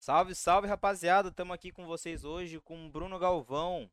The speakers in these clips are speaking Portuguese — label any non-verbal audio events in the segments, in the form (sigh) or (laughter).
Salve, salve, rapaziada. Estamos aqui com vocês hoje com Bruno Galvão,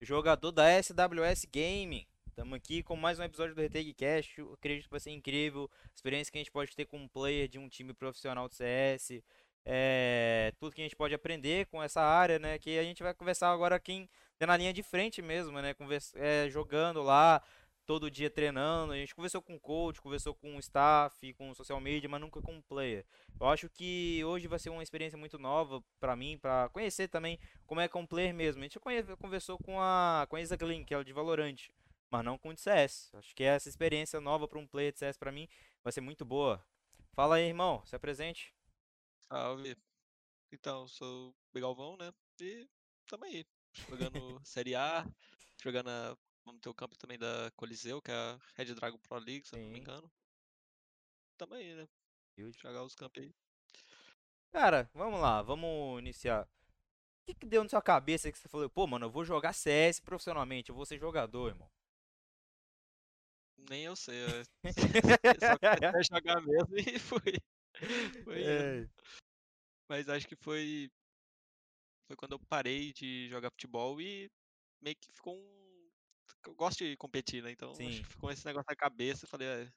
jogador da SWS Gaming. Estamos aqui com mais um episódio do Retake Cash. Eu acredito que vai ser incrível. A experiência que a gente pode ter com um player de um time profissional de CS. É, tudo que a gente pode aprender com essa área, né? Que a gente vai conversar agora quem na linha de frente mesmo, né? Conversa, é, jogando lá, todo dia treinando. A gente conversou com o coach, conversou com o staff, com o social media, mas nunca com o player. Eu acho que hoje vai ser uma experiência muito nova para mim, para conhecer também como é com o player mesmo. A gente conversou com a com a Isa Glyn, que é de Valorant, mas não com o de CS. Acho que essa experiência nova para um player de CS para mim vai ser muito boa. Fala aí, irmão, se apresente. Salve. Então, sou o Galvão, né? E tamo aí, jogando Série A, (laughs) jogando a Vamos ter o campo também da Coliseu, que é a Red Dragon Pro League, se eu não me Sim. engano. Tamo aí, né? Jogar os campos aí. Cara, vamos lá, vamos iniciar. O que, que deu na sua cabeça que você falou, pô, mano, eu vou jogar CS profissionalmente, eu vou ser jogador, irmão? Nem eu sei. (laughs) Eu só queria jogar mesmo e fui. (laughs) Foi indo. É, Mas acho que foi. Foi quando eu parei de jogar futebol e meio que ficou um. Eu gosto de competir, né? Então Sim. acho que ficou esse negócio na cabeça. Eu falei, "É,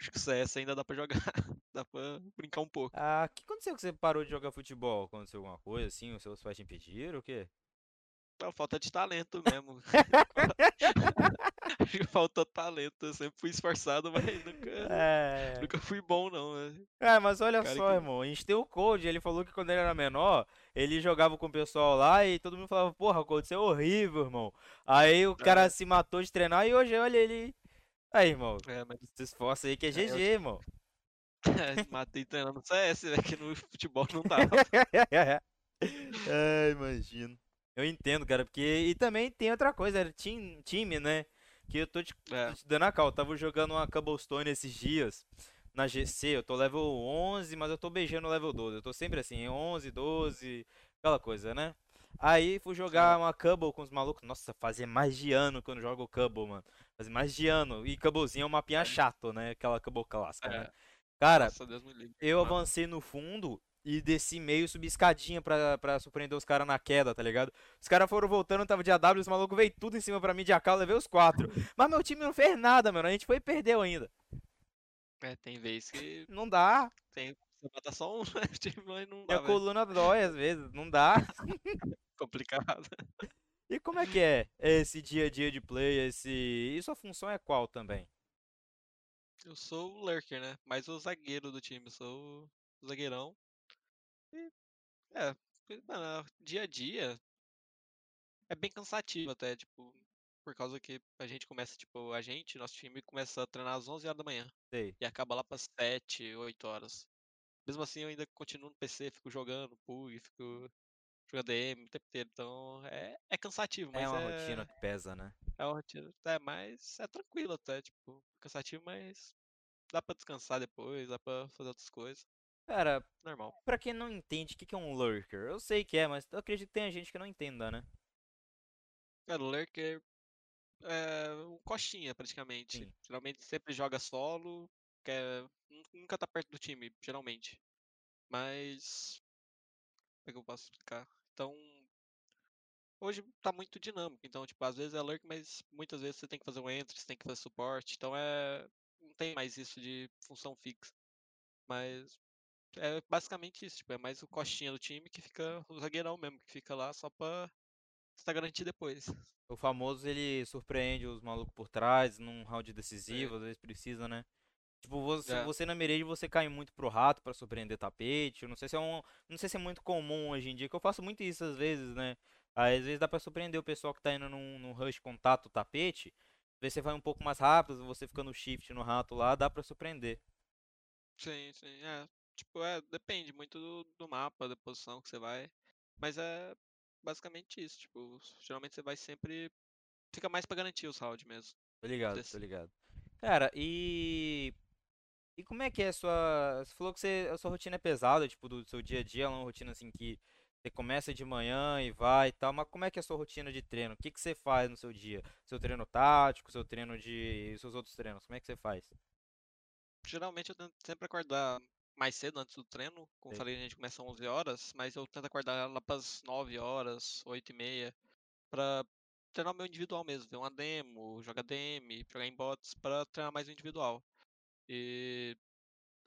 acho que o CS ainda dá pra jogar. (laughs) dá pra brincar um pouco. Ah, o que aconteceu que você parou de jogar futebol? Aconteceu alguma coisa assim? Os seus pais te impediram? O quê? Não, falta de talento mesmo. (laughs) (laughs) (laughs) Que faltou talento. Eu sempre fui esforçado, mas (laughs) nunca, É. nunca fui bom, não. né? É, mas olha Cara só, que- irmão, a gente tem o Code, ele falou que quando ele era menor, ele jogava com o pessoal lá e todo mundo falava, porra, Code, você é horrível, irmão. Aí o cara se matou de treinar e hoje, olha ele. Aí, irmão, É, mas se esforça aí que é eu- GG, (laughs) irmão. matei treinando CS, velho, que no futebol não dava. É, imagino. Eu entendo, cara, porque. E também tem outra coisa, era time, time, né? Que eu tô te, É. tô te dando a cal. Eu tava jogando uma Cobblestone esses dias na GC. Eu tô level 11, mas eu tô beijando o level 12. Eu tô sempre assim, 11, 12, aquela coisa, né? Aí fui jogar uma Cubble com os malucos. Nossa, fazia mais de ano que eu não jogo Cubble, mano. Fazia mais de ano. E Cubblezinho é um mapinha chato, né? Aquela Cubble clássica, né? É. Cara, Nossa, eu avancei no fundo e desci meio e subi escadinha pra, pra surpreender os caras na queda, tá ligado? Os caras foram voltando, tava de AW, os malucos veio tudo em cima pra mim de AK, eu levei os quatro. Mas meu time não fez nada, mano. A gente foi e perdeu ainda. É, tem vez que Não dá. tem, você mata só um, (laughs) né? Tipo, mas não dá, Minha velho. coluna dói às vezes. Não dá. (laughs) Complicado. E como é que é esse dia a dia de play? Esse... E sua função é qual também? Eu sou o lurker, né? Mais o zagueiro do time, eu sou o zagueirão. E, é, mano, dia a dia é bem cansativo até, tipo, por causa que a gente começa, tipo, a gente, nosso time começa a treinar às 11 horas da manhã Sei. e acaba lá para 7, 8 horas. Mesmo assim, eu ainda continuo no PC, fico jogando PUG, fico jogando DM o tempo inteiro, então é, é cansativo, mas É uma é, rotina que pesa, né? é uma rotina, é, mas é tranquilo até, tipo, cansativo, mas dá pra descansar depois, dá pra fazer outras coisas, Cara, normal. pra quem não entende, o que que é um lurker? Eu sei que é, mas eu acredito que tem gente que não entenda, né? Cara, o Lurker é um coxinha, praticamente. Sim. Geralmente sempre joga solo, quer... nun- nunca tá perto do time, geralmente. Mas. Como é que eu posso explicar? Então. Hoje tá muito dinâmico, então, tipo, às vezes é lurk, mas muitas vezes você tem que fazer um entry, você tem que fazer suporte, então é. Não tem mais isso de função fixa. Mas. É basicamente isso, tipo, é mais o coxinha do time que fica. O zagueirão mesmo, que fica lá só pra estar garantir depois. O famoso ele surpreende os malucos por trás num round decisivo, às vezes precisa, né? Tipo, você, É. você na mirage você cai muito pro rato pra surpreender tapete. Eu não sei se é um, não sei se é muito comum hoje em dia, que eu faço muito isso às vezes, né? Às vezes dá pra surpreender o pessoal que tá indo num, num rush contato tapete. Às vezes você vai um pouco mais rápido, você fica no shift no rato lá, dá pra surpreender. Sim, sim. É, tipo, é, depende muito do, do mapa, da posição que você vai. Mas é basicamente isso, tipo, geralmente você vai sempre. Fica mais pra garantir os rounds mesmo. Tô ligado, tô Desse- ligado. Cara, e. E como é que é a sua. Você falou que você, a sua rotina é pesada, tipo, do seu dia a dia, é uma rotina assim que você começa de manhã e vai e tal, mas como é que é a sua rotina de treino? O que que você faz no seu dia? Seu treino tático, seu treino de. seus outros treinos, como é que você faz? Geralmente eu tento sempre acordar mais cedo, antes do treino. Como Sei. falei, a gente começa às 11 horas, mas eu tento acordar lá pras 9 horas, 8 e meia, pra treinar o meu individual mesmo, ver uma demo, jogar DM, jogar em bots, pra treinar mais o individual. E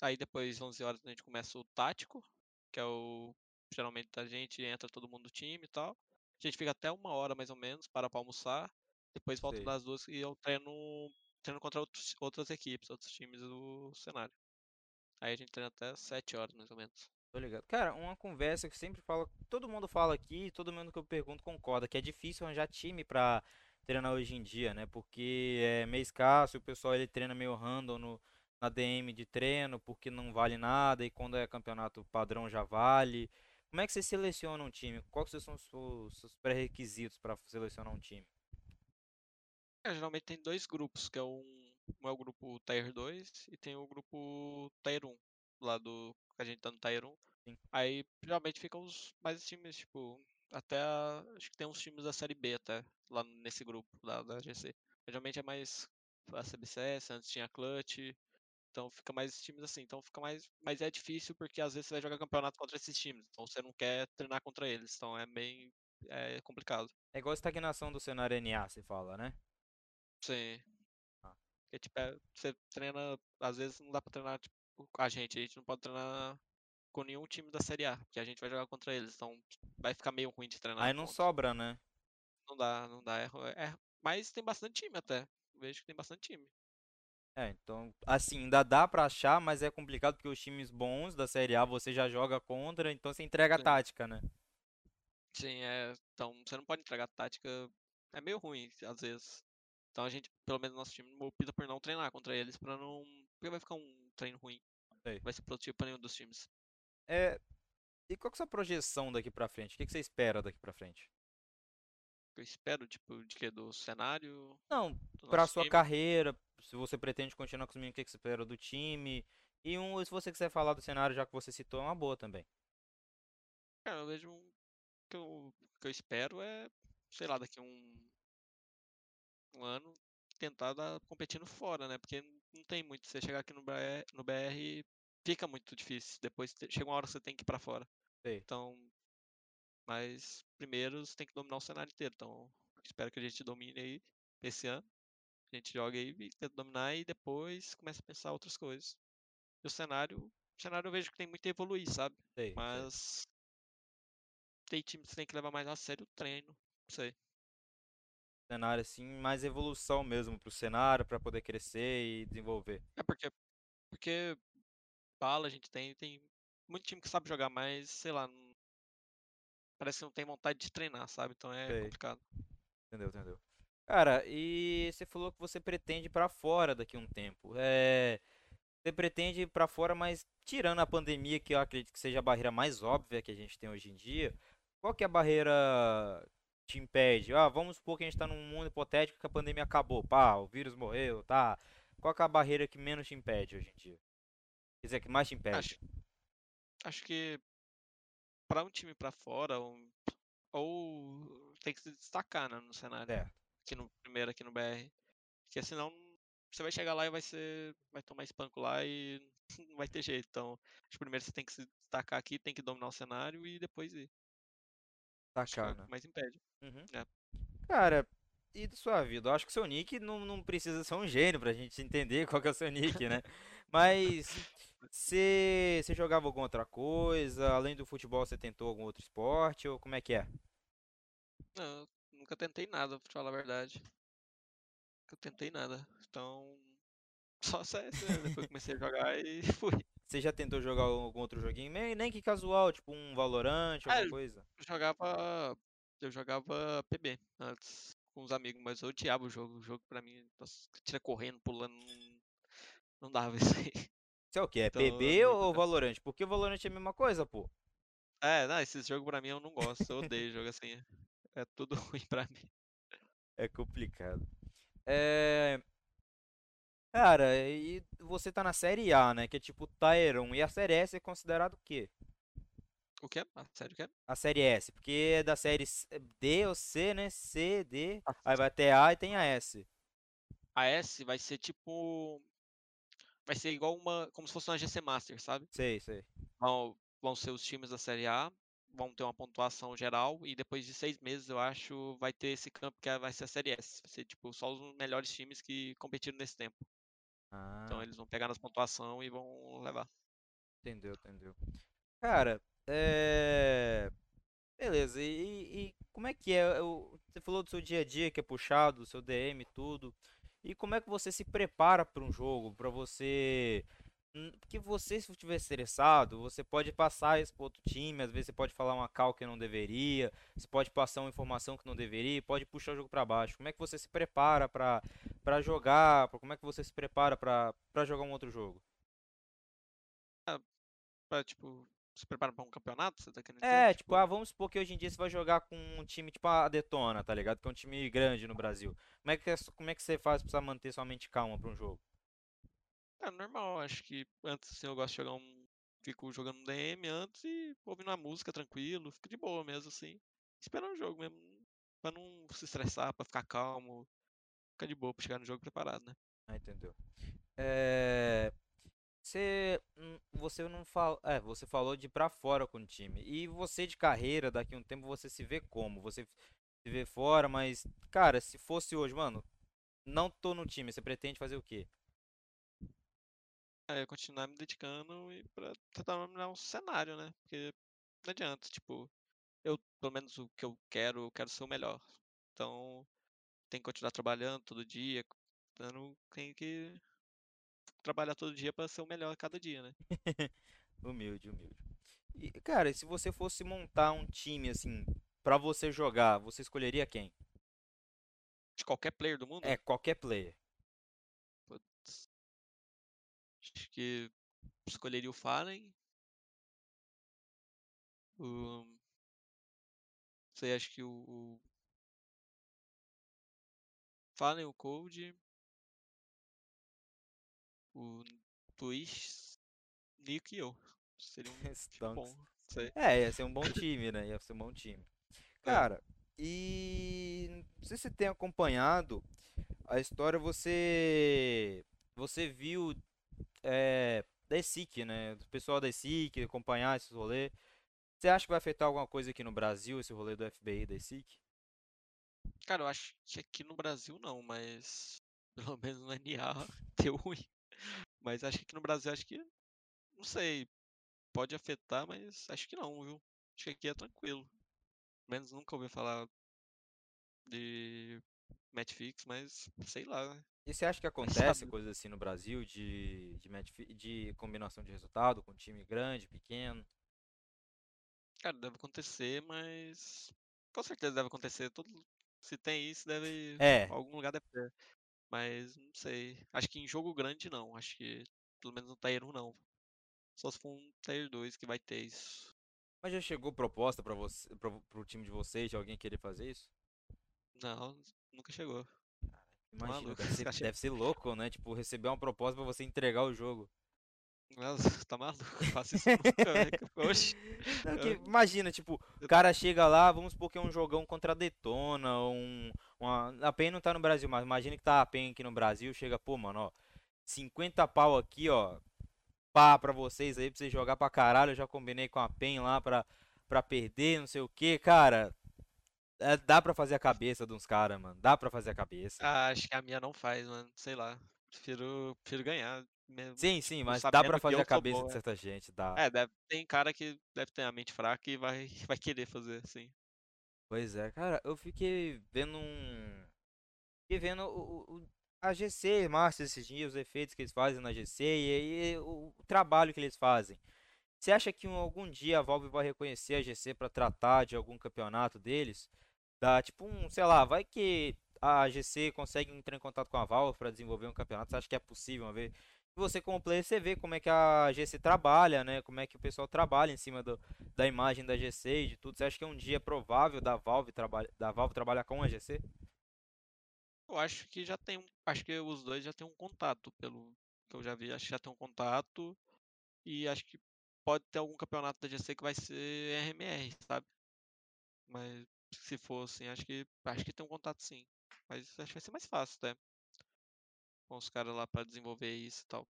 aí depois, 11 horas, a gente começa o tático, que é o geralmente a gente entra todo mundo do time e tal. A gente fica até uma hora mais ou menos, para pra almoçar. Depois volta Sei. das duas e eu treino, treino contra outros, outras equipes, outros times do cenário. Aí a gente treina até 7 horas mais ou menos. Tô ligado. Cara, uma conversa que sempre falo, todo mundo fala aqui, todo mundo que eu pergunto concorda, que é difícil arranjar time pra treinar hoje em dia, né? Porque é meio escasso, o pessoal ele treina meio random no, na DM de treino, porque não vale nada, e quando é campeonato padrão já vale. Como é que você seleciona um time? Quais são os seus, seus pré-requisitos pra selecionar um time? É, geralmente tem dois grupos, que é um, um é o grupo Tier 2 e tem o grupo Tier 1, lá do que a gente tá no Tier 1. Sim. Aí geralmente ficam os mais times, tipo, até a- acho que tem uns times da série B até lá nesse grupo da, da GC. Geralmente é mais a CBCS, antes tinha a Clutch, então fica mais times assim, então fica mais, mas é difícil porque às vezes você vai jogar campeonato contra esses times, então você não quer treinar contra eles, então é bem é complicado. É igual a estagnação do cenário NA, se fala, né? Sim. Porque, tipo, é- você treina, às vezes não dá pra treinar, tipo, com a gente, a gente não pode treinar com nenhum time da Série A, porque a gente vai jogar contra eles, então vai ficar meio ruim de treinar Aí não contra. sobra, né? Não dá, não dá, é, ru- é- mas tem bastante time até, vejo que tem bastante time. É, então, assim, ainda dá pra achar, mas é complicado porque os times bons da Série A você já joga contra, então você entrega a Sim. tática, né? Sim, é, então você não pode entregar tática, é meio ruim às vezes. Então a gente, pelo menos nosso time, opta por não treinar contra eles, pra não, porque vai ficar um treino ruim, Sei. vai ser produtivo pra nenhum dos times. É, e qual que é a sua projeção daqui pra frente? O que que você espera daqui pra frente? Eu espero, tipo, de que do cenário, Não, nosso sua time. carreira, se você pretende continuar com os meninos, o que que você espera do time? E um, se você quiser falar do cenário, já que você citou, é uma boa também. Cara, eu vejo um que eu, que eu espero é, sei lá, daqui um, um ano tentar dar competindo fora, né? Porque não tem muito. Você chegar aqui no BR, no BR fica muito difícil. Depois chega uma hora que você tem que ir pra fora. Sei. Então, mas primeiro você tem que dominar o cenário inteiro. Então, espero que a gente domine aí esse ano. A gente joga aí e tenta dominar e depois começa a pensar outras coisas. E o cenário, o cenário eu vejo que tem muito a evoluir, sabe? Sei, sei. Mas tem time que você tem que levar mais a sério o treino. Não sei. Cenário assim, mais evolução mesmo pro cenário, pra poder crescer e desenvolver. É porque, porque bala a gente tem, tem muito time que sabe jogar, mas sei lá, não- parece que não tem vontade de treinar, sabe? Então é Sei. complicado. Entendeu, entendeu. Cara, e você falou que você pretende ir pra fora daqui a um tempo. É, você pretende ir pra fora, mas tirando a pandemia, que eu acredito que seja a barreira mais óbvia que a gente tem hoje em dia, qual que é a barreira te impede? Ah, vamos supor que a gente tá num mundo hipotético que a pandemia acabou, pá, o vírus morreu, tá? Qual que é a barreira que menos te impede hoje em dia? Quer dizer, que mais te impede? Acho, acho que pra um time pra fora, um- ou tem que se destacar, né, no cenário. Certo. Aqui no primeiro aqui no BR. Porque senão você vai chegar lá e vai ser. Vai tomar espanco lá e (laughs) não vai ter jeito. Então, acho que primeiro você tem que se destacar aqui, tem que dominar o cenário e depois ir. Sacana. que mais impede. Uhum. É. Cara, e da sua vida? Eu acho que o seu nick não, não precisa ser um gênio pra gente entender (laughs) qual que é o seu nick, né? Mas você jogava alguma outra coisa? Além do futebol, você tentou algum outro esporte? Ou como é que é? Não, eu nunca tentei nada, pra te falar a verdade. Nunca tentei nada. Então. Só CS, né? Depois (laughs) comecei a jogar e (laughs) fui. Você já tentou jogar algum outro joguinho? Nem, nem que casual, tipo um Valorant, Ah, alguma eu coisa? jogava. Eu jogava PB antes com os amigos, mas eu odiava o jogo. O jogo pra mim, nossa, tira correndo, pulando, não, não dava (laughs) isso aí. Você é o quê? É Então eu PB ou. Valorant? Porque o Valorant é a mesma coisa, pô. É, não, esses jogos pra mim eu não gosto. Eu odeio jogo assim. É tudo (laughs) ruim pra mim. É complicado. É. Cara, e você tá na série A, né? Que é tipo 1. E a série S é considerado o quê? O que é? Ah, sério que é? A série S, porque é da série D ou C, né? C, D, A, aí vai até A e tem a S. a S vai ser tipo. vai ser igual uma. como se fosse uma GC Master, sabe? Sei, sei. Vão, vão ser os times da Série A, vão ter uma pontuação geral, e depois de seis meses, eu acho, vai ter esse campo que é- vai ser a Série S. Vai ser tipo só os melhores times que competiram nesse tempo. Então Ah, eles vão pegar nas pontuação e vão levar. entendeu, entendeu. Cara, é. Beleza, e, e como é que é? Você falou do seu dia a dia que é puxado, do seu DM e tudo. E como é que você se prepara para um jogo? Para você. Hum, Porque você, se estiver estressado, você pode passar isso para outro time, às vezes você pode falar uma cal que não deveria, você pode passar uma informação que não deveria, pode puxar o jogo para baixo. Como é que você se prepara para para jogar? Como é que você se prepara para para jogar um outro jogo? Pra, tipo, se preparar pra um campeonato, você tá querendo dizer? É, tipo, ah, vamos supor que hoje em dia você vai jogar com um time tipo a Detona, tá ligado? Que é um time grande no Brasil. Como é que, é- como é que você faz pra manter sua mente calma pra um jogo? É normal, acho que antes assim, eu gosto de jogar um. Fico jogando um DM antes e ouvindo uma música tranquilo, fico de boa mesmo, assim. Esperando o jogo mesmo. Pra não se estressar, pra ficar calmo. Ficar de boa pra chegar no jogo preparado, né? Ah, entendeu? É, você, você não fala, é, você falou de ir pra fora com o time. E você de carreira, daqui a um tempo você se vê como? Você se vê fora, mas, cara, se fosse hoje, mano, não tô no time, você pretende fazer o quê? É, continuar me dedicando e pra tentar dominar um cenário, né? Porque não adianta, tipo, eu, pelo menos o que eu quero, eu quero ser o melhor. Então, tem que continuar trabalhando todo dia. Então, tem que trabalhar todo dia pra ser o melhor a cada dia, né? (laughs) Humilde, humilde. E, cara, e se você fosse montar um time assim pra você jogar, você escolheria quem? De qualquer player do É, mundo, qualquer player. Acho que escolheria o Fallen. O, sei, acho que o, o Fallen, o Cold, o Twitch, Nick e eu. Seria um (laughs) time bom. Sei. É, ia ser um bom (laughs) time, né? Ia ser um bom time. É. Cara, e não sei se você tem acompanhado a história, você você viu é, da ESIC, né? Do pessoal da ESIC, acompanhar esse rolê. Você acha que vai afetar alguma coisa aqui no Brasil, esse rolê do FBI da ESIC? Cara, eu acho que aqui no Brasil não, mas (laughs) pelo menos no NA (laughs) deu ruim. Mas acho que aqui no Brasil, acho que, não sei, pode afetar, mas acho que não, viu? Acho que aqui é tranquilo. Pelo menos nunca ouvi falar de match fix, mas sei lá, né? E você acha que Vai acontece coisas assim no Brasil de, de, match de combinação de resultado com time grande, pequeno? Cara, deve acontecer, mas com certeza deve acontecer. Todo... Se tem isso, deve. É, Algum lugar deve ter. Mas não sei. Acho que em jogo grande não. Acho que pelo menos no Tier 1 não. Só se for um Tier 2 que vai ter isso. mas já chegou proposta para você, pro, pro time de vocês, de alguém querer fazer isso? Não, nunca chegou. Imagina, maluco. deve ser, deve ser louco, né? Tipo, receber uma proposta pra você entregar o jogo. Nossa, (laughs) tá maluco? Faço isso nunca, velho. (laughs) Oxi. Não, que, Eu- imagina, tipo, o cara chega lá, vamos supor que é um jogão contra a Detona, um, uma, a PEN não tá no Brasil, mas imagina que tá a PEN aqui no Brasil, chega, pô, mano, ó, 50 pau aqui, ó, pá, pra vocês aí, pra vocês jogar pra caralho, eu já combinei com a PEN lá pra, pra perder, não sei o que, cara, é, dá pra fazer a cabeça de uns caras, mano, dá pra fazer a cabeça. Ah, acho que a minha não faz, mano. Sei lá. Prefiro, prefiro ganhar. Mesmo, Sim, sim, tipo, mas dá pra fazer a cabeça de né? certa gente, dá. É, deve, tem cara que deve ter a mente fraca e vai, (laughs) vai querer fazer, assim. Pois é, cara, eu fiquei vendo um. Fiquei vendo o, o- a GC, Márcio, esses dias, os efeitos que eles fazem na GC e aí o, o trabalho que eles fazem. Você acha que um- algum dia a Valve vai reconhecer a GC pra tratar de algum campeonato deles? Dá tipo um, sei lá, vai que a GC consegue entrar em contato com a Valve pra desenvolver um campeonato? Você acha que é possível uma vez? Você como player, você vê como é que a GC trabalha, né? Como é que o pessoal trabalha em cima do, da imagem da GC e de tudo. Você acha que é um dia provável da Valve, trabalha, da Valve trabalhar com a GC? Eu acho que já tem. Acho que os dois já têm um contato, pelo que eu já vi. Acho que já tem um contato. E acho que pode ter algum campeonato da GC que vai ser RMR, sabe? Mas se for assim, acho que. Acho que tem um contato sim. Mas acho que vai ser mais fácil, né? Com os caras lá pra desenvolver isso e tal.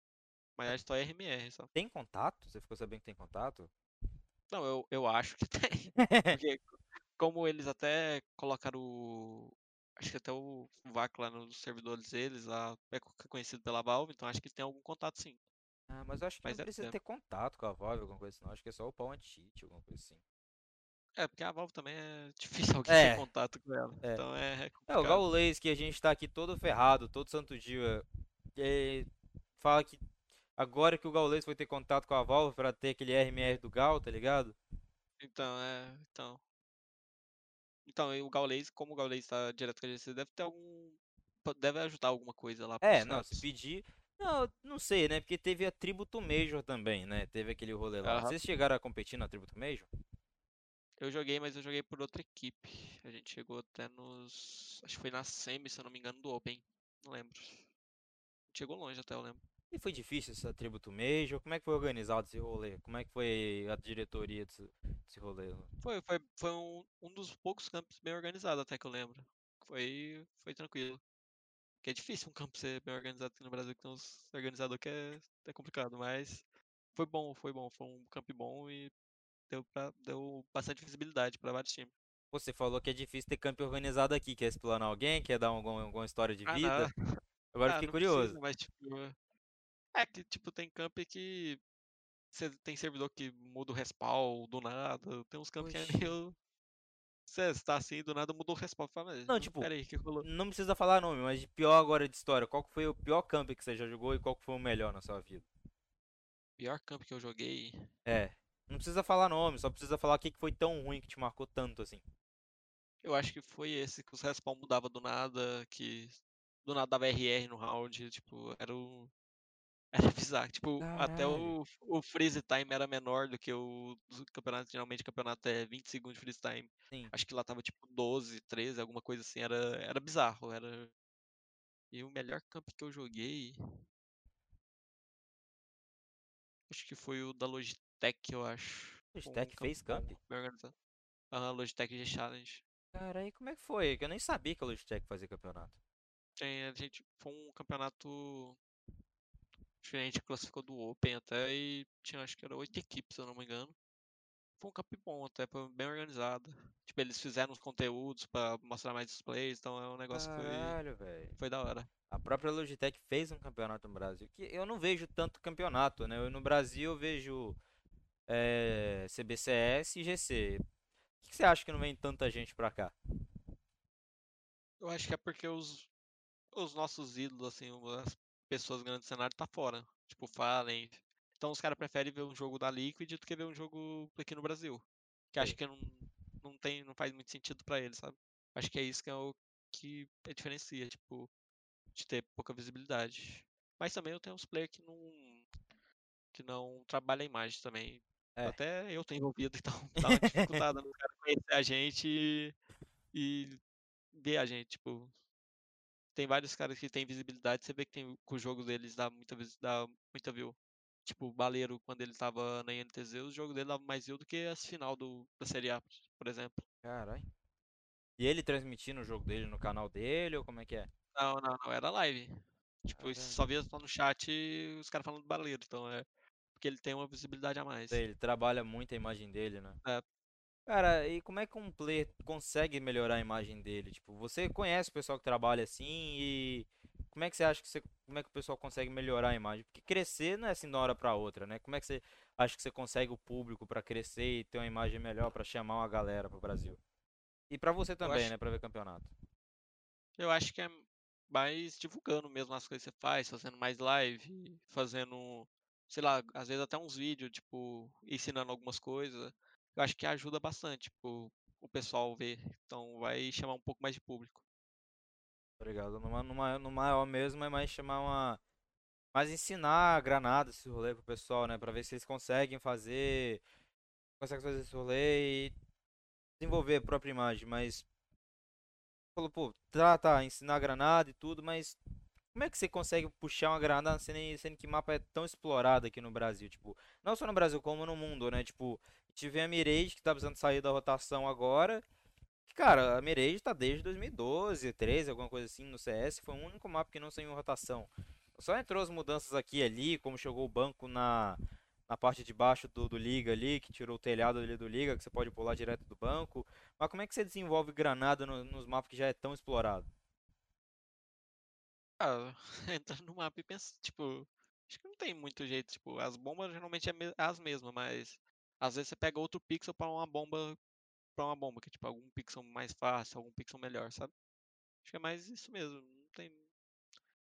Mas acho que só RMR, só. Tem contato? Você ficou sabendo que tem contato? Não, eu, eu acho que (laughs) tem. Porque como eles até colocaram o. Acho que até o VAC lá nos servidores deles, lá é co- conhecido pela Valve, então acho que tem algum contato sim. Ah, mas eu acho que Mas não deve precisa ter. ter contato com a Valve, alguma coisa assim, não. Acho que é só o pau anti-cheat, alguma coisa assim. É, porque a Valve também é difícil (laughs) alguém É, ter contato com ela. é. Então é, é É, o complicado. Gaulês, que a gente tá aqui todo ferrado, todo santo dia, e fala que agora que o Gaulês foi ter contato com a Valve pra ter aquele RMR do Gal, tá ligado? Então, é. Então. Então, e o Gaules, como o Gaules tá direto com a GC, deve ter algum. Deve ajudar alguma coisa lá É, não, se pedir. Não, não sei, né? Porque teve a Tributo Major também, né? Teve aquele rolê lá. Aham. Vocês chegaram a competir na Tributo Major? Eu joguei, mas eu joguei por outra equipe. A gente chegou até nos. Acho que foi na semi, se eu não me engano, do Open. Não lembro. Chegou longe até, eu lembro. E foi difícil essa Tributo Major? Como é que foi organizado esse rolê? Como é que foi a diretoria desse, desse rolê? Foi, foi, foi um, um dos poucos campos bem organizados, até que eu lembro. Foi, foi tranquilo. Porque é difícil um campo ser bem organizado aqui no Brasil, que tem uns organizador que é, é complicado, mas foi bom, foi bom. Foi um camp bom e deu, pra, deu bastante visibilidade para vários times. Você falou que é difícil ter camp organizado aqui. Quer explanar alguém? Quer dar algum, alguma história de Ah, vida? não. (laughs) Agora Ah, fiquei curioso. precisa, mas tipo. É que, tipo, tem camp que. Você tem servidor que muda o respawn do nada. Tem uns camp que é meio. Você tá assim, do nada mudou o respawn. Fala, mas, Não, tipo, que rolou? Não precisa falar nome, mas de pior agora de história. Qual foi o pior camp que você já jogou e qual foi o melhor na sua vida? Pior camp que eu joguei. É. Não precisa falar nome, só precisa falar o que foi tão ruim que te marcou tanto assim. Eu acho que foi esse que os respawn mudava do nada, que do nada dava RR no round, tipo, era o. (laughs) Era bizarro. Tipo, até Caralho. o, o freeze time era menor do que o dos campeonatos. Geralmente o campeonato é 20 segundos de freeze time. Sim. Acho que lá tava tipo 12, 13, alguma coisa assim. Era, era bizarro. Era... E o melhor camp que eu joguei. Acho que foi o da Logitech, eu acho. Logitech fez camp? bem organizado. Aham, Logitech G Challenge. Cara, e como é que foi? Que eu nem sabia que a Logitech fazia campeonato. Tem, a gente foi um campeonato. Gente classificou do Open até e tinha acho que era oito equipes, se eu não me engano. Foi um camp bom até, foi bem organizado. Tipo, eles fizeram os conteúdos pra mostrar mais displays, então é um negócio que foi, Caralho, velho. foi da hora. A própria Logitech fez um campeonato no Brasil. Que eu não vejo tanto campeonato, né? Eu, no Brasil eu vejo é, CBCS e GC. Por que você acha que não vem tanta gente pra cá? Eu acho que é porque os, os nossos ídolos, assim, as pessoas grandes do cenário tá fora. Tipo, Fallen. Então os caras preferem ver um jogo da Liquid do que ver um jogo aqui no Brasil. Que acho que não, não tem, não faz muito sentido pra eles, sabe? Acho que é isso que é o que diferencia, tipo, de ter pouca visibilidade. Mas também eu tenho uns players que não que não trabalham a imagem também. É. Até eu tenho envolvido, (laughs) então dá uma dificuldade no cara conhecer a gente e, e ver a gente, tipo, tem vários caras que têm visibilidade, você vê que, tem, que o jogo deles dá muita, dá muita view. Tipo, o Baleiro, quando ele tava na INTZ, o jogo dele dava mais view do que as final do, da Série A, por exemplo. Caralho. E ele transmitindo o jogo dele no canal dele ou como é que é? Não, não, não, era live. Tipo, Caralho. só via só no chat os caras falando do Baleiro, então é porque ele tem uma visibilidade a mais. Ele trabalha muito a imagem dele, né? É. Cara, e como é que um player consegue melhorar a imagem dele? Tipo, você conhece o pessoal que trabalha assim e como é que você acha que você, como é que o pessoal consegue melhorar a imagem? Porque crescer não é assim de uma hora pra outra, né? Como é que você acha que você consegue o público pra crescer e ter uma imagem melhor pra chamar uma galera pro Brasil? E pra você também, acho- né, Pra ver campeonato. Eu acho que é mais divulgando mesmo as coisas que você faz, fazendo mais live, fazendo, sei lá, às vezes até uns vídeos, tipo, ensinando algumas coisas. Eu acho que ajuda bastante, tipo, o pessoal ver. Então vai chamar um pouco mais de público. Obrigado. Numa, numa, no maior mesmo é mais chamar uma. Mais ensinar granada esse rolê pro pessoal, né? Pra ver se eles conseguem fazer. Conseguem fazer esse rolê e desenvolver a própria imagem, mas. Falou, pô, tá, tá, ensinar granada e tudo, mas. Como é que você consegue puxar uma granada sendo, sendo que mapa é tão explorado aqui no Brasil? Tipo, não só no Brasil, como no mundo, né? Tipo, tive a Mirage que tá precisando sair da rotação agora. Que, Cara, a Mirage tá desde 2012, 13, alguma coisa assim no CS. Foi o único mapa que não saiu em rotação. só entrou as mudanças aqui e ali, como chegou o banco na, na parte de baixo do, do Liga ali, que tirou o telhado ali do Liga, que você pode pular direto do banco. Mas como é que você desenvolve granada no- nos mapas que já é tão explorado? (laughs) Entra no mapa e pensa, tipo, acho que não tem muito jeito, tipo, as bombas geralmente é as mesmas, mas às vezes você pega outro pixel pra uma bomba, para uma bomba, que é tipo algum pixel mais fácil, algum pixel melhor, sabe? Acho que é mais isso mesmo, não tem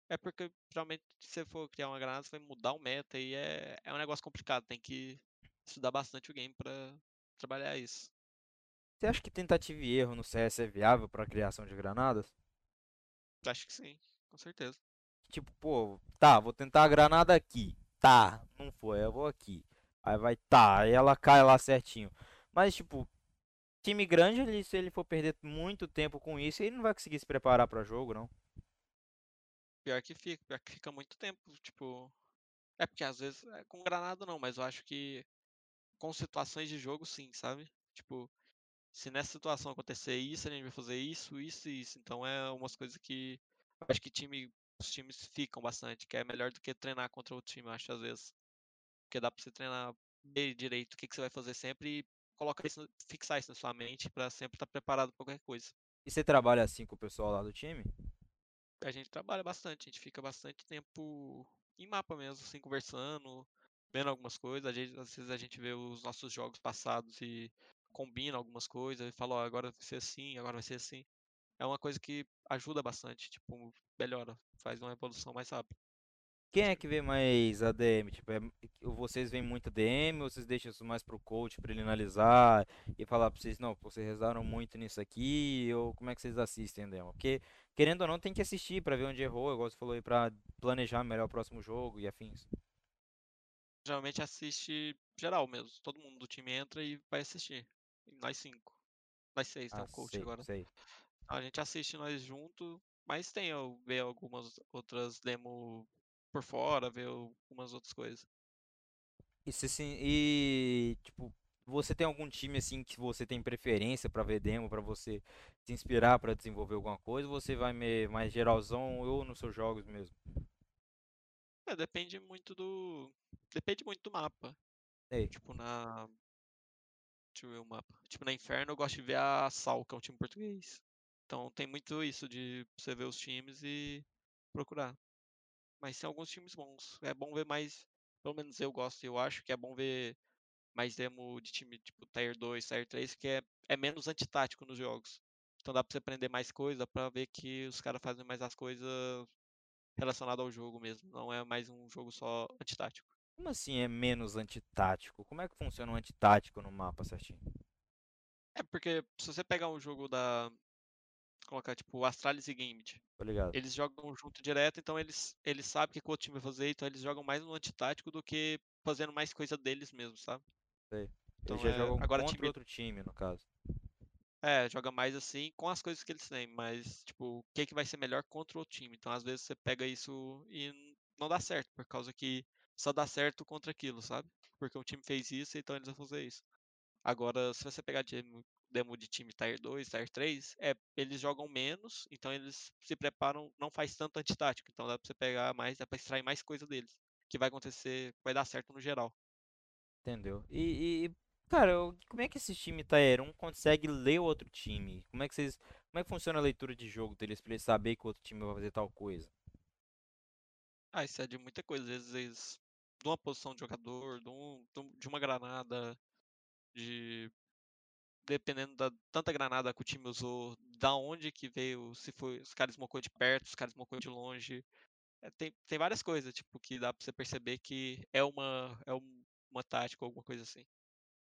É porque geralmente se você for criar uma granada, você vai mudar o meta e é, é um negócio complicado, tem que estudar bastante o game pra trabalhar isso. Você acha que tentativa e erro no CS é viável para criação de granadas? Acho que sim, com certeza. Tipo, pô, tá, vou tentar a granada aqui. Tá, não foi, eu vou aqui. Aí vai, tá, aí ela cai lá certinho. Mas, tipo, time grande, ele, se ele for perder muito tempo com isso, ele não vai conseguir se preparar para jogo, não. Pior que fica, pior que fica muito tempo, tipo. É porque às vezes é com granada não, mas eu acho que com situações de jogo sim, sabe? Tipo, se nessa situação acontecer isso, a gente vai fazer isso, isso e isso. Então é umas coisas que acho que time, os times ficam bastante, que é melhor do que treinar contra outro time, acho, às vezes. Porque dá pra você treinar bem direito o que, que você vai fazer sempre e colocar isso, fixar isso na sua mente pra sempre estar preparado pra qualquer coisa. E você trabalha assim com o pessoal lá do time? A gente trabalha bastante, a gente fica bastante tempo em mapa mesmo, assim, conversando, vendo algumas coisas. Vezes, às vezes a gente vê os nossos jogos passados e combina algumas coisas e fala, ó, agora vai ser assim, agora vai ser assim. É uma coisa que ajuda bastante, tipo, melhora, faz uma evolução mais rápida. Quem é que vê mais ADM? Tipo, é- vocês veem muito ADM ou vocês deixam isso mais pro coach pra ele analisar e falar pra vocês, não, vocês rezaram muito nisso aqui, ou como é que vocês assistem a demo? Porque, querendo ou não, tem que assistir pra ver onde errou, igual você falou aí, pra planejar melhor o próximo jogo e afins. Geralmente assiste geral mesmo, todo mundo do time entra e vai assistir. E Nós cinco, nós seis, tem Ah, um coach sei, agora. sei. A gente assiste nós junto, mas tem eu ver algumas outras demo por fora, ver algumas outras coisas. E, se, sim- e, tipo, você tem algum time assim que você tem preferência pra ver demo, pra você se inspirar pra desenvolver alguma coisa, ou você vai mais geralzão ou nos seus jogos mesmo? É, depende muito do. Depende muito do mapa. Ei, Tipo, na. Deixa eu ver o mapa. Tipo, na Inferno eu gosto de ver a Sal, que é um time português. Então tem muito isso de você ver os times e procurar. Mas tem alguns times bons. É bom ver mais. Pelo menos eu gosto, eu acho que é bom ver mais demo de time tipo Tier 2, Tier 3, que é, é menos antitático nos jogos. Então dá pra você aprender mais coisa, dá pra ver que os caras fazem mais as coisas relacionadas ao jogo mesmo. Não é mais um jogo só antitático. como assim é menos antitático? Como é que funciona o antitático no mapa certinho? É porque se você pegar um jogo da. Colocar tipo Astralis e ligado. eles jogam junto direto, então eles, eles sabem o que o outro time vai fazer, então eles jogam mais no antitático do que fazendo mais coisa deles mesmo, sabe? Sei. Então Eles já é. jogam Agora contra time. outro time, no caso. É, joga mais assim com as coisas que eles têm, mas tipo, o que que vai ser melhor contra o outro time? Então às vezes você pega isso e não dá certo, por causa que só dá certo contra aquilo, sabe? Porque o time fez isso, então eles vão fazer isso. Agora, se você pegar demo de time Tier 2, Tier 3, é, eles jogam menos, então eles se preparam, não faz tanto antitático, então dá pra você pegar mais, dá pra extrair mais coisa deles, que vai acontecer, vai dar certo no geral. Entendeu? E, e, cara, como é que esse time Tier 1 consegue ler o outro time? Como é que vocês, como é que funciona a leitura de jogo deles pra eles saber que o outro time vai fazer tal coisa? Ah, isso é de muita coisa, às vezes de uma posição de jogador, de um- de uma granada, de dependendo da tanta granada que o time usou, da onde que veio, se foi, os caras smocou de perto, os caras smocou de longe. É, tem, tem várias coisas, tipo, que dá pra você perceber que é uma, é um- uma tática ou alguma coisa assim.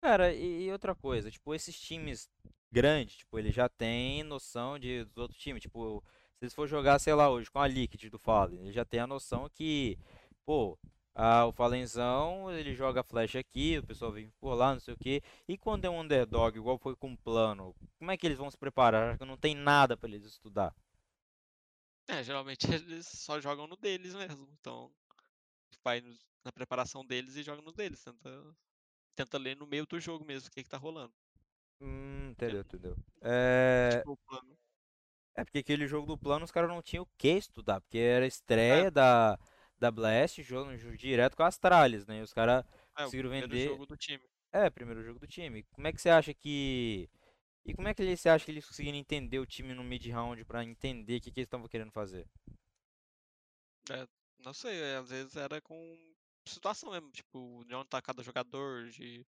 Cara, e, e outra coisa, tipo, esses times grandes, tipo, eles já têm noção de, dos outros times. Tipo, se eles for jogar, sei lá, hoje com a Liquid do Fallen, ele já tem a noção que, pô, ah, o Falenzão, ele joga flash aqui, o pessoal vem por lá, não sei o quê. E quando é um underdog, igual foi com o plano, como é que eles vão se preparar? Que não tem nada pra eles estudar. É, geralmente (laughs) eles só jogam no deles mesmo, então vai na preparação deles e joga no deles, tenta, tenta ler no meio do jogo mesmo o que que tá rolando. Hum, Porque, entendeu, entendeu. É, tipo, é porque aquele jogo do plano os caras não tinham o que estudar, porque era É, estreia da, WS jogam direto com a Astralis, né? E os caras É, conseguiram primeiro vender. jogo do time. É, primeiro jogo do time. Como é que você acha que. E como é que você acha que eles conseguiram entender o time no mid-round pra entender o que, que eles estavam querendo fazer? Não sei, é, às vezes era com situação mesmo, tipo, de onde tá cada jogador, de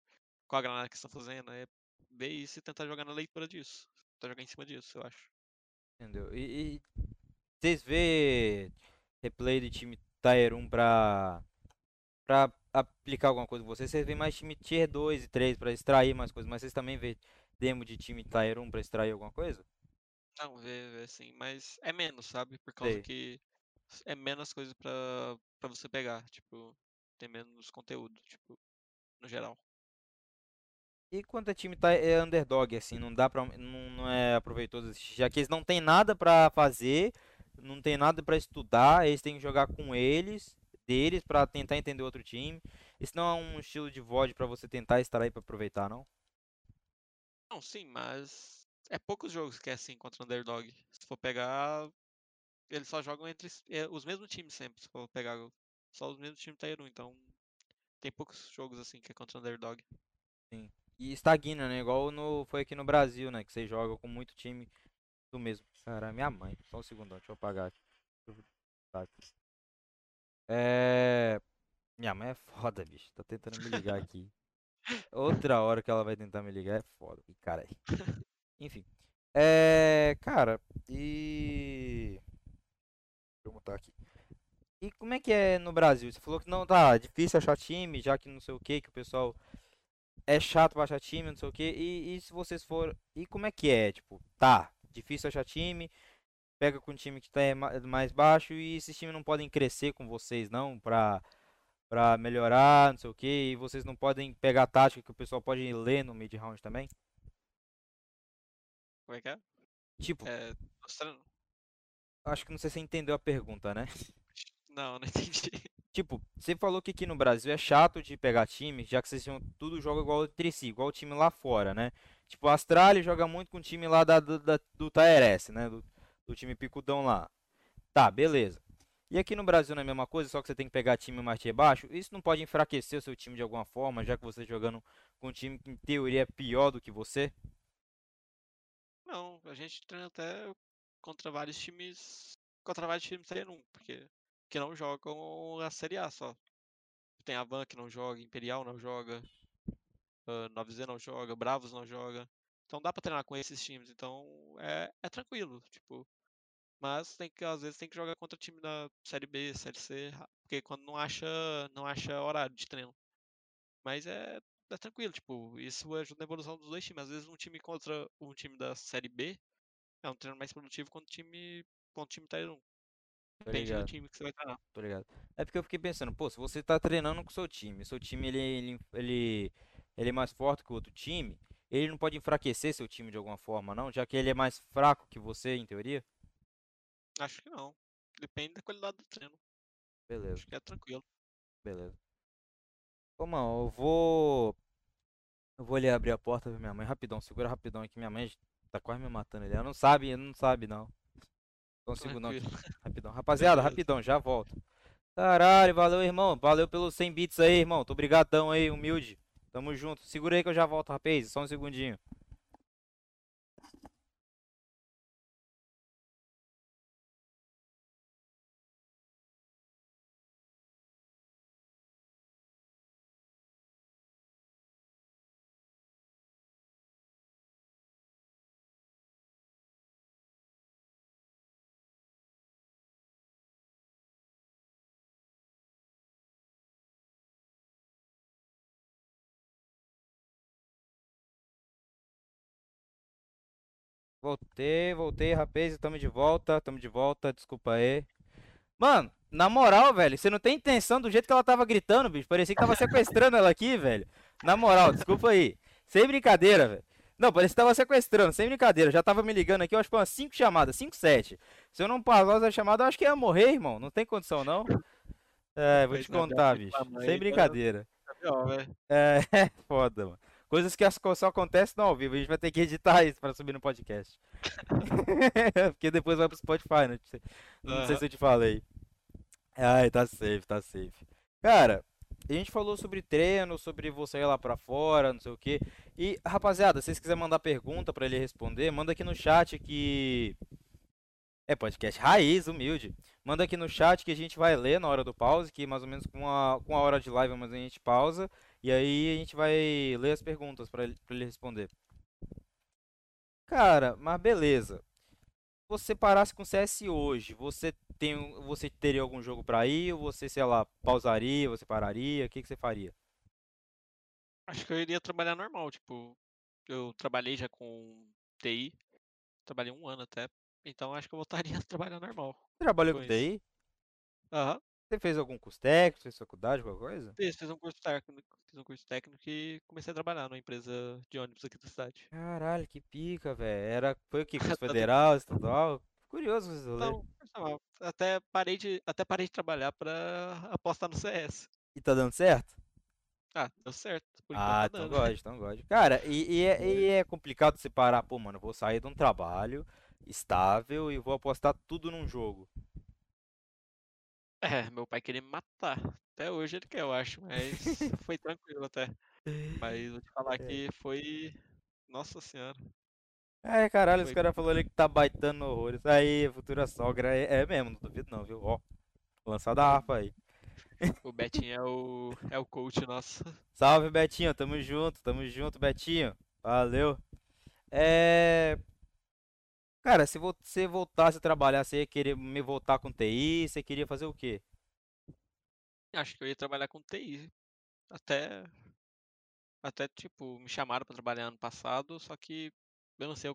qual a granada que estão fazendo. É ver isso e tentar jogar na leitura disso. Tentar jogar em cima disso, eu acho. Entendeu? E, e vocês vê replay de time Tier 1 pra, pra aplicar alguma coisa com vocês? Vocês vê mais time Tier 2 e 3 pra extrair mais coisas, mas vocês também vê demo de time Tier 1 pra extrair alguma coisa? Não, ver, ver assim, mas é menos, sabe? Por causa Sei. que é menos coisa pra, pra você pegar, tipo, tem menos conteúdo, tipo, no geral. E quanto a time tá é underdog, assim, não dá pra. Não, não é aproveitoso já que eles não tem nada pra fazer, não tem nada pra estudar, eles têm que jogar com eles, deles, pra tentar entender outro time. Isso não é um estilo de VOD pra você tentar estar aí pra aproveitar, não? Não, sim, mas é poucos jogos que é assim contra underdog. Se for pegar, eles só jogam entre é, os mesmos times sempre, se for pegar só os mesmos times Tier 1, então tem poucos jogos assim que é contra underdog. E estagna, né? Igual no, foi aqui no Brasil, né? Que você joga com muito time do mesmo. Cara, minha mãe. Só um segundão, deixa eu apagar aqui. É. Minha mãe é foda, bicho. Tá tentando me ligar aqui. Outra hora que ela vai tentar me ligar é foda. E cara. Enfim. É. Cara, e. Deixa eu botar aqui. E como é que é no Brasil? Você falou que não tá difícil achar time, já que não sei o que, que o pessoal é chato pra achar time, não sei o que. E, e se vocês for. E como é que é? Tipo, tá, difícil achar time. Pega com um time que tá é ma- mais baixo e esses times não podem crescer com vocês, não, pra, pra melhorar, não sei o que. E vocês não podem pegar a tática que o pessoal pode ler no mid-round também. Como é que é? Tipo, É. acho que não sei se você entendeu a pergunta, né? (laughs) Não, não entendi. Tipo, você falou que aqui no Brasil é chato de pegar time, já que vocês tinham- tudo joga igual entre si, igual o time lá fora, né? Tipo, a Astralis joga muito com o time lá da, da, do TRS, né? Do, do time picudão lá. Tá, beleza. E aqui no Brasil não é a mesma coisa, só que você tem que pegar time mais tier baixo. Isso não pode enfraquecer o seu time de alguma forma, já que você jogando com um time que em teoria é pior do que você? Não, a gente treina até contra vários times. Contra vários times Tier 1, porque que não jogam a Série A só. Tem a Van que não joga, Imperial não joga, ah, 9Z não joga, Bravos não joga. Então dá pra treinar com esses times, então é, é tranquilo, tipo. Mas tem que, às vezes tem que jogar contra time da Série B, Série C, porque quando não acha, não acha horário de treino. Mas é, é tranquilo, tipo, isso ajuda na evolução dos dois times. Às vezes um time contra um time da Série B é um treino mais produtivo quanto o time, quanto o time 1. Tô Depende do time que você vai treinar. Tô ligado. É porque eu fiquei pensando, pô, se você tá treinando com o seu time, seu time ele, ele, ele, ele é mais forte que o outro time, ele não pode enfraquecer seu time de alguma forma, não? Já que ele é mais fraco que você, em teoria? Acho que não. Depende da qualidade do treino. Beleza, Acho que é tranquilo. beleza. Ô, mano, eu vou. Eu vou ali abrir a porta pra minha mãe rapidão, segura rapidão aqui, minha mãe tá quase me matando ali. Ela não sabe, ela não sabe não. Aqui, Tranquilo. (laughs) rapidão. Rapaziada, Beleza. rapidão, já volto. Caralho, valeu, irmão. Valeu pelos 100 bits aí, irmão. Tô obrigadão aí, humilde. Tamo junto. Segura aí que eu já volto, rapaz. Só um segundinho. Voltei, voltei, rapaz. Tamo de volta, tamo de volta. Desculpa aí. Mano, na moral, velho, você não tem intenção do jeito que ela tava gritando, bicho. Parecia que tava sequestrando ela aqui, velho. Na moral, desculpa aí. Sem brincadeira, velho. Não, parecia que tava sequestrando, sem brincadeira. Já tava me ligando aqui, eu acho que foi umas 5 chamadas, 5, 7. Se eu não passasse a chamada, eu acho que ia morrer, irmão. Não tem condição, não. É, vou te contar, bicho. Sem tá- brincadeira. É, (laughs) é foda, mano. Coisas que só acontecem no ao vivo. A gente vai ter que editar isso pra subir no podcast. (laughs) Porque depois vai pro Spotify, né? Não sei Aham. se eu te falei. Ai, tá safe, tá safe. Cara, a gente falou sobre treino, sobre você ir lá pra fora, não sei o quê. E, rapaziada, se vocês quiserem mandar pergunta pra ele responder, manda aqui no chat que. É podcast raiz, humilde. Manda aqui no chat que a gente vai ler na hora do pause, que mais ou menos com a, com a hora de live, mas a gente pausa. E aí a gente vai ler as perguntas pra ele, ele responder. Cara, mas beleza. você parasse com CS hoje, você tem, você teria algum jogo pra ir? Ou você, sei lá, pausaria, você pararia? O que que você faria? Acho que eu iria trabalhar normal, tipo, eu trabalhei já com TI, trabalhei um ano até, então acho que eu voltaria (laughs) a trabalhar normal trabalhou com com. TI? Aham, Você fez algum curso técnico, fez faculdade, alguma coisa? fiz, fiz um curso técnico, fiz um curso técnico e comecei a trabalhar numa empresa de ônibus aqui da cidade. Caralho, que pica, velho. Era, foi o quê? Curso (laughs) federal, estadual? Curioso esse rolê. Não, mal. Até parei de, até parei de trabalhar pra apostar no CS. E tá dando certo? Ah, deu certo, Ah, tá então gosto, então gosto. Cara, e, e é, e (laughs) é complicado separar, pô, mano, vou sair de um trabalho estável e vou apostar tudo num jogo. É, meu pai queria me matar. Até hoje ele quer, eu acho, mas (laughs) foi tranquilo até. Mas vou te falar É. que foi. Nossa senhora. É, caralho, os Foi. caras falaram ali que tá baitando horrores. Aí, futura sogra, é, é mesmo, não duvido não, viu? Ó, lançada a harpa aí. O Betinho é o, é o coach nosso. Salve, Betinho, tamo junto, tamo junto, Betinho. Valeu. É... Cara, se você voltasse a trabalhar, você ia querer me voltar com TI, você queria fazer o quê? Acho que eu ia trabalhar com TI. Até. Até, tipo, me chamaram pra trabalhar ano passado, só que eu não sei, eu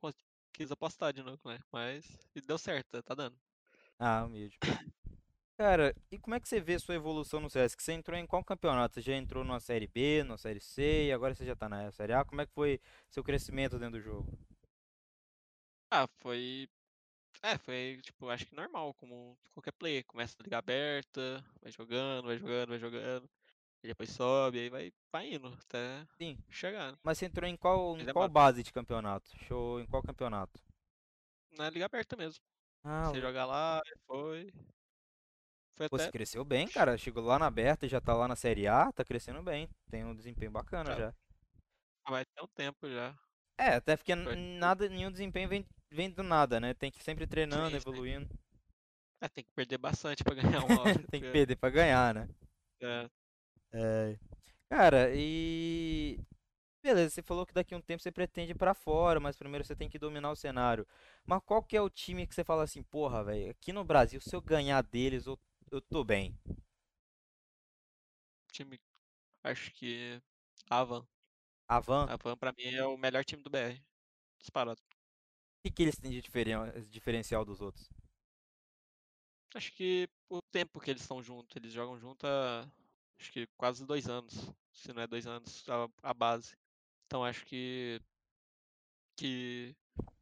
quis apostar de novo, né? Mas e deu certo, tá dando. Ah, humilde. Cara, e como é que você vê sua evolução no CS? Que você entrou em qual campeonato? Você já entrou numa série B, numa série C, e agora você já tá na série A? Como é que foi seu crescimento dentro do jogo? Ah, foi. É, foi, tipo, acho que normal, como qualquer player. Começa na liga aberta, vai jogando, vai jogando, vai jogando. E depois sobe, aí vai, vai indo até Sim. chegar. né? Mas você entrou em qual, em é qual base de campeonato? Show, em qual campeonato? Na liga aberta mesmo. Ah, Você joga lá, foi. Foi Pô, você até. cresceu bem, cara. Chegou lá na aberta e já tá lá na Série A, tá crescendo bem. Tem um desempenho bacana É. já. Vai ter um tempo já. É, até porque nada, nenhum desempenho vem, vem do nada, né? Tem que ir sempre treinando, Sim, evoluindo. É, tem que perder bastante pra (laughs) ganhar uma hora. Tem que perder pra ganhar, né? é, É. Cara, e. Beleza, você falou que daqui a um tempo você pretende ir pra fora, mas primeiro você tem que dominar o cenário. Mas qual que é o time que você fala assim, porra, velho, aqui no Brasil, se eu ganhar deles, eu, eu tô bem. time. Acho que. Avan. Avan, Avan pra mim é o melhor time do BR. Disparado. O que, que eles têm de diferen- diferencial dos outros? Acho que o tempo que eles estão juntos, eles jogam junto há acho que quase dois anos. Se não é dois anos, a, a base. Então acho que, que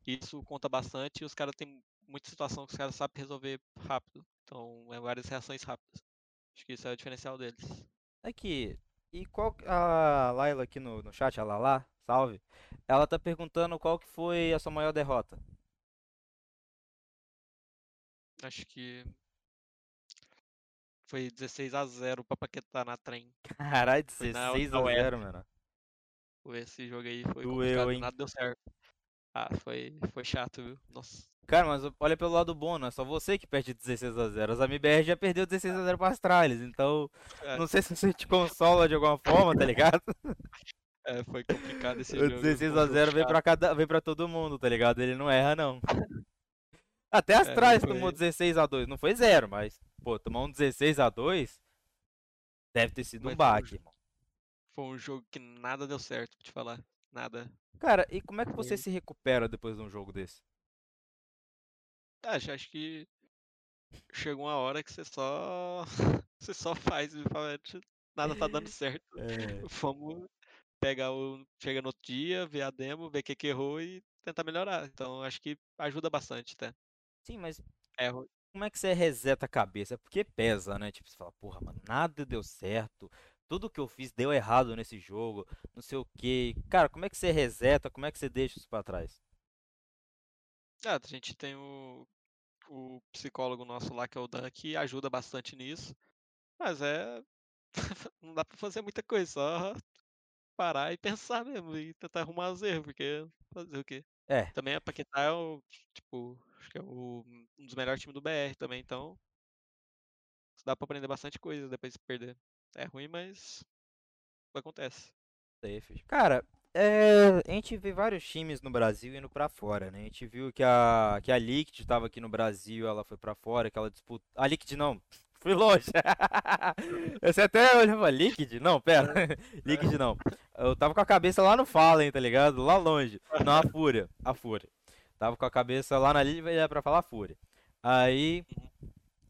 isso conta bastante e os caras têm muita situação que os caras sabem resolver rápido. Então é várias reações rápidas. Acho que isso é o diferencial deles. Aqui, e qual a Laila aqui no, no chat, a Lala, salve. Ela tá perguntando qual que foi a sua maior derrota. Acho que foi 16 a 0 pra Paquetá na trem. Caralho, Foi na- 16 na a Oeste. 0, mano. Esse jogo aí foi Doeu, complicado, hein? nada deu certo. Ah, foi, foi chato, viu? Nossa. Cara, mas olha pelo lado bom, não é só você que perde 16 a 0. As MBR já perdeu 16 a 0 para Astralis, então É. não sei se você te consola de alguma forma, tá ligado? É, foi complicado esse O jogo. 16 foi um a jogo 0 vem pra cada, vem para todo mundo, tá ligado? Ele não erra não. Até É, Astralis foi- tomou 16 a 2, não foi zero, mas pô, tomar um 16 a 2 deve ter sido um Mas foi um baque, irmão. Foi um jogo que nada deu certo, pra te falar. Nada. Cara, e como é que você se recupera depois de um jogo desse? Já acho que chegou uma hora que você só. (laughs) você só faz e fala, "Tch, nada tá dando (laughs) certo. É. (laughs) Vamos pegar o. Chega no outro dia, ver a demo, ver o que, que errou e tentar melhorar. Então acho que ajuda bastante, tá? Sim, mas Erro. como é que você reseta a cabeça? Porque pesa, né? Tipo, você fala, porra, mano, nada deu certo. Tudo que eu fiz deu errado nesse jogo, não sei o quê. Cara, como é que você reseta? Como é que você deixa isso pra trás? Ah, a gente tem o. o psicólogo nosso lá, que é o Dan, que ajuda bastante nisso. Mas é. (laughs) não dá pra fazer muita coisa, só parar e (laughs) pensar mesmo e tentar arrumar os erros, porque fazer o quê? É, Também a Paquetá é o, tipo, acho que é o, um dos melhores times do BR também, então dá pra aprender bastante coisa depois de perder. É ruim, mas acontece. Cara, é, a gente vê vários times no Brasil indo pra fora, né? A gente viu que a, que a Liquid estava aqui no Brasil, ela foi pra fora, que ela disputa. A Liquid não, (laughs) fui longe. Você até falou, Liquid? Não, pera. (laughs) Liquid não. Eu tava com a cabeça lá no Fallen, tá ligado? Lá longe. Não, a Fúria. A Fúria. Tava com a cabeça lá na Liquid pra falar Fúria. Aí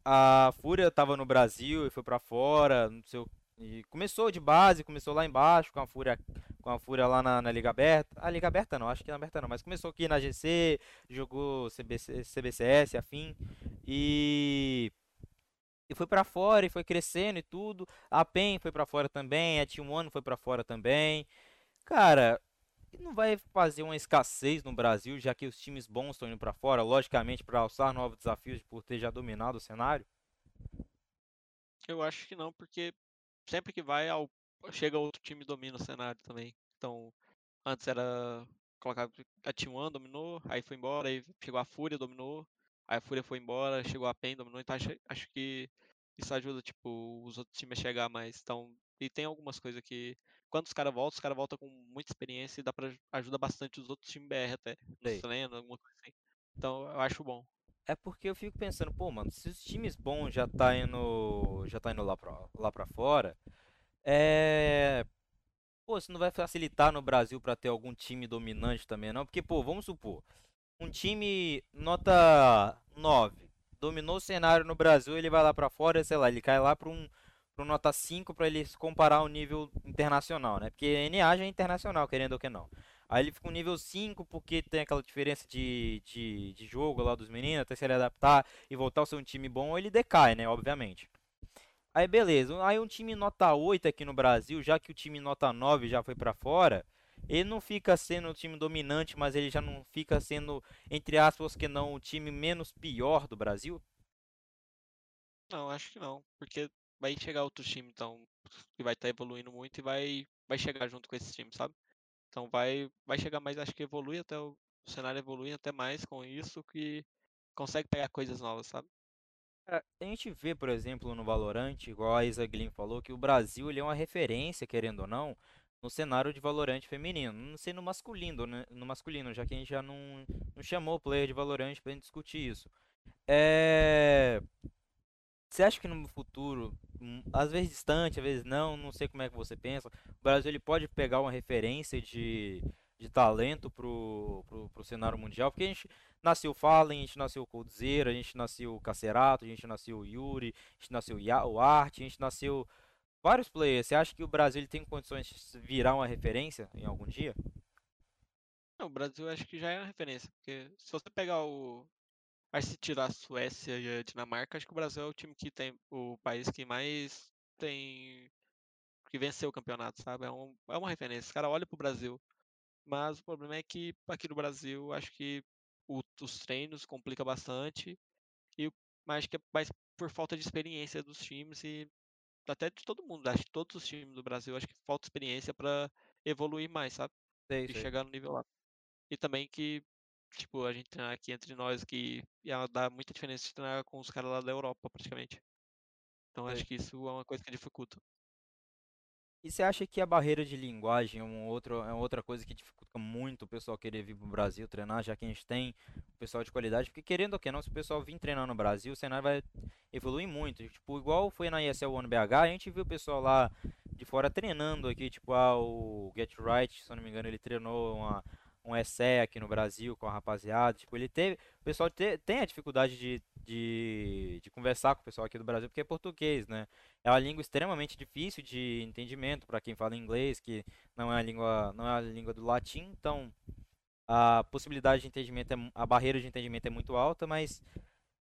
a Fúria tava no Brasil e foi pra fora, não sei o e começou de base, começou lá embaixo com a Fúria, com a Fúria lá na, na Liga Aberta. A Liga Aberta não, acho que na Aberta não, mas começou aqui na GC, jogou CBC, CBCS, afim. E e foi pra fora e foi crescendo e tudo. A PEN foi pra fora também, a Team One foi pra fora também. Cara, não vai fazer uma escassez no Brasil, já que os times bons estão indo pra fora, logicamente para alçar novos desafios por ter já dominado o cenário? Eu acho que não, porque sempre que vai, ao- chega outro time e domina o cenário também. Então, antes era colocado a T1 dominou, aí foi embora, aí chegou a Fúria, dominou, aí a Fúria foi embora, chegou a PEN, dominou, então acho, acho que isso ajuda, tipo, os outros times a chegar mais. Então, e tem algumas coisas que, quando os caras voltam, os caras voltam com muita experiência e dá pra ajuda bastante os outros times BR até, nos treinos, alguma coisa assim. Então, eu acho bom. É porque eu fico pensando, pô, mano, se os times bons já tá indo, já tá indo lá pra, lá pra fora, é... Pô, isso não vai facilitar no Brasil pra ter algum time dominante também, não? Porque, pô, vamos supor, um time nota 9 dominou o cenário no Brasil, ele vai lá pra fora, sei lá, ele cai lá pra um, pra um nota 5 pra ele se comparar ao nível internacional, né? Porque NA já é internacional, querendo ou que não. Aí ele fica um nível 5 porque tem aquela diferença de, de, de jogo lá dos meninos, até se ele adaptar e voltar ao ser um time bom, ele decai, né? Obviamente. Aí beleza, aí um time nota 8 aqui no Brasil, já que o time nota 9 já foi pra fora, ele não fica sendo o time dominante, mas ele já não fica sendo, entre aspas, que não, o time menos pior do Brasil? Não, acho que não, porque vai chegar outro time, então, que vai estar evoluindo muito e vai, vai chegar junto com esse time, sabe? Então vai, vai chegar mais, acho que evolui até o, o cenário evolui até mais com isso que consegue pegar coisas novas, sabe? A gente vê, por exemplo, no Valorant, igual a Isa Glyn falou, que o Brasil ele é uma referência, querendo ou não, no cenário de Valorant feminino. Não sei no masculino, né? No masculino, já que a gente já não, não chamou o player de Valorant pra gente discutir isso. É... Você acha que no futuro, hum, às vezes distante, às vezes não, não sei como é que você pensa, o Brasil ele pode pegar uma referência de, de talento pro, pro, pro cenário mundial? Porque a gente nasceu Fallen, a gente nasceu Coldzera, a gente nasceu Cacerato, a gente nasceu Yuri, a gente nasceu o Art, a gente nasceu vários players. Você acha que o Brasil tem condições de virar uma referência em algum dia? Não, o Brasil acho que já é uma referência, porque se você pegar o. Acho que se tirar a Suécia e a Dinamarca, acho que o Brasil é o time que tem. O país que mais tem. que venceu o campeonato, sabe? É, um, é uma referência. Os caras olham pro Brasil. Mas o problema é que aqui no Brasil, acho que o- os treinos complica bastante. E, mas acho que é mais por falta de experiência dos times e até de todo mundo. Acho que todos os times do Brasil, acho que falta experiência pra evoluir mais, sabe? Sei, E sei. chegar no nível lá. E também que, tipo, a gente treinar aqui entre nós, que ia dar muita diferença de treinar com os caras lá da Europa, praticamente. Então sei. acho que isso é uma coisa que dificulta. E você acha que a barreira de linguagem é, um outro, é outra coisa que dificulta muito o pessoal querer vir pro Brasil treinar, já que a gente tem o pessoal de qualidade? Porque querendo ou que não, se o pessoal vir treinar no Brasil, o cenário vai evoluir muito. Tipo, igual foi na ESL One BH, a gente viu o pessoal lá de fora treinando aqui, tipo, ah, o Get Right, se eu não me engano, ele treinou uma, um ESE aqui no Brasil com a rapaziada. Tipo, ele teve. O pessoal te- tem a dificuldade de, de, de conversar com o pessoal aqui do Brasil, porque é português, né? É uma língua extremamente difícil de entendimento para quem fala inglês, que não é a língua, não é a língua do latim, então a possibilidade de entendimento, é, a barreira de entendimento é muito alta, mas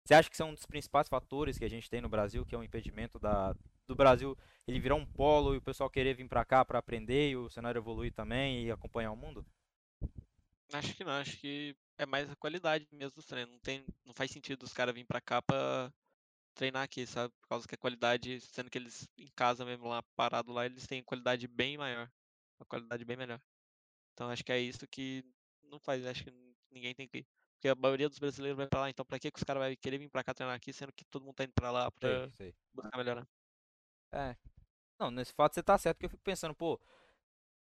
você acha que são um dos principais fatores que a gente tem no Brasil, que é um impedimento da, do Brasil ele virar um polo e o pessoal querer vir para cá para aprender e o cenário evoluir também e acompanhar o mundo? Acho que não, acho que é mais a qualidade mesmo dos treinos. Não, tem, não faz sentido os caras virem pra cá pra treinar aqui, sabe? Por causa que a qualidade, sendo que eles em casa mesmo lá, parado lá, eles têm qualidade bem maior. Uma qualidade bem melhor. Então acho que é isso que não faz, acho que ninguém tem que ir. Porque a maioria dos brasileiros vai pra lá, então pra que, que os caras vão querer vir pra cá treinar aqui, sendo que todo mundo tá indo pra lá pra Sei, sei. buscar melhorar? É. Não, nesse fato você tá certo, que eu fico pensando, pô,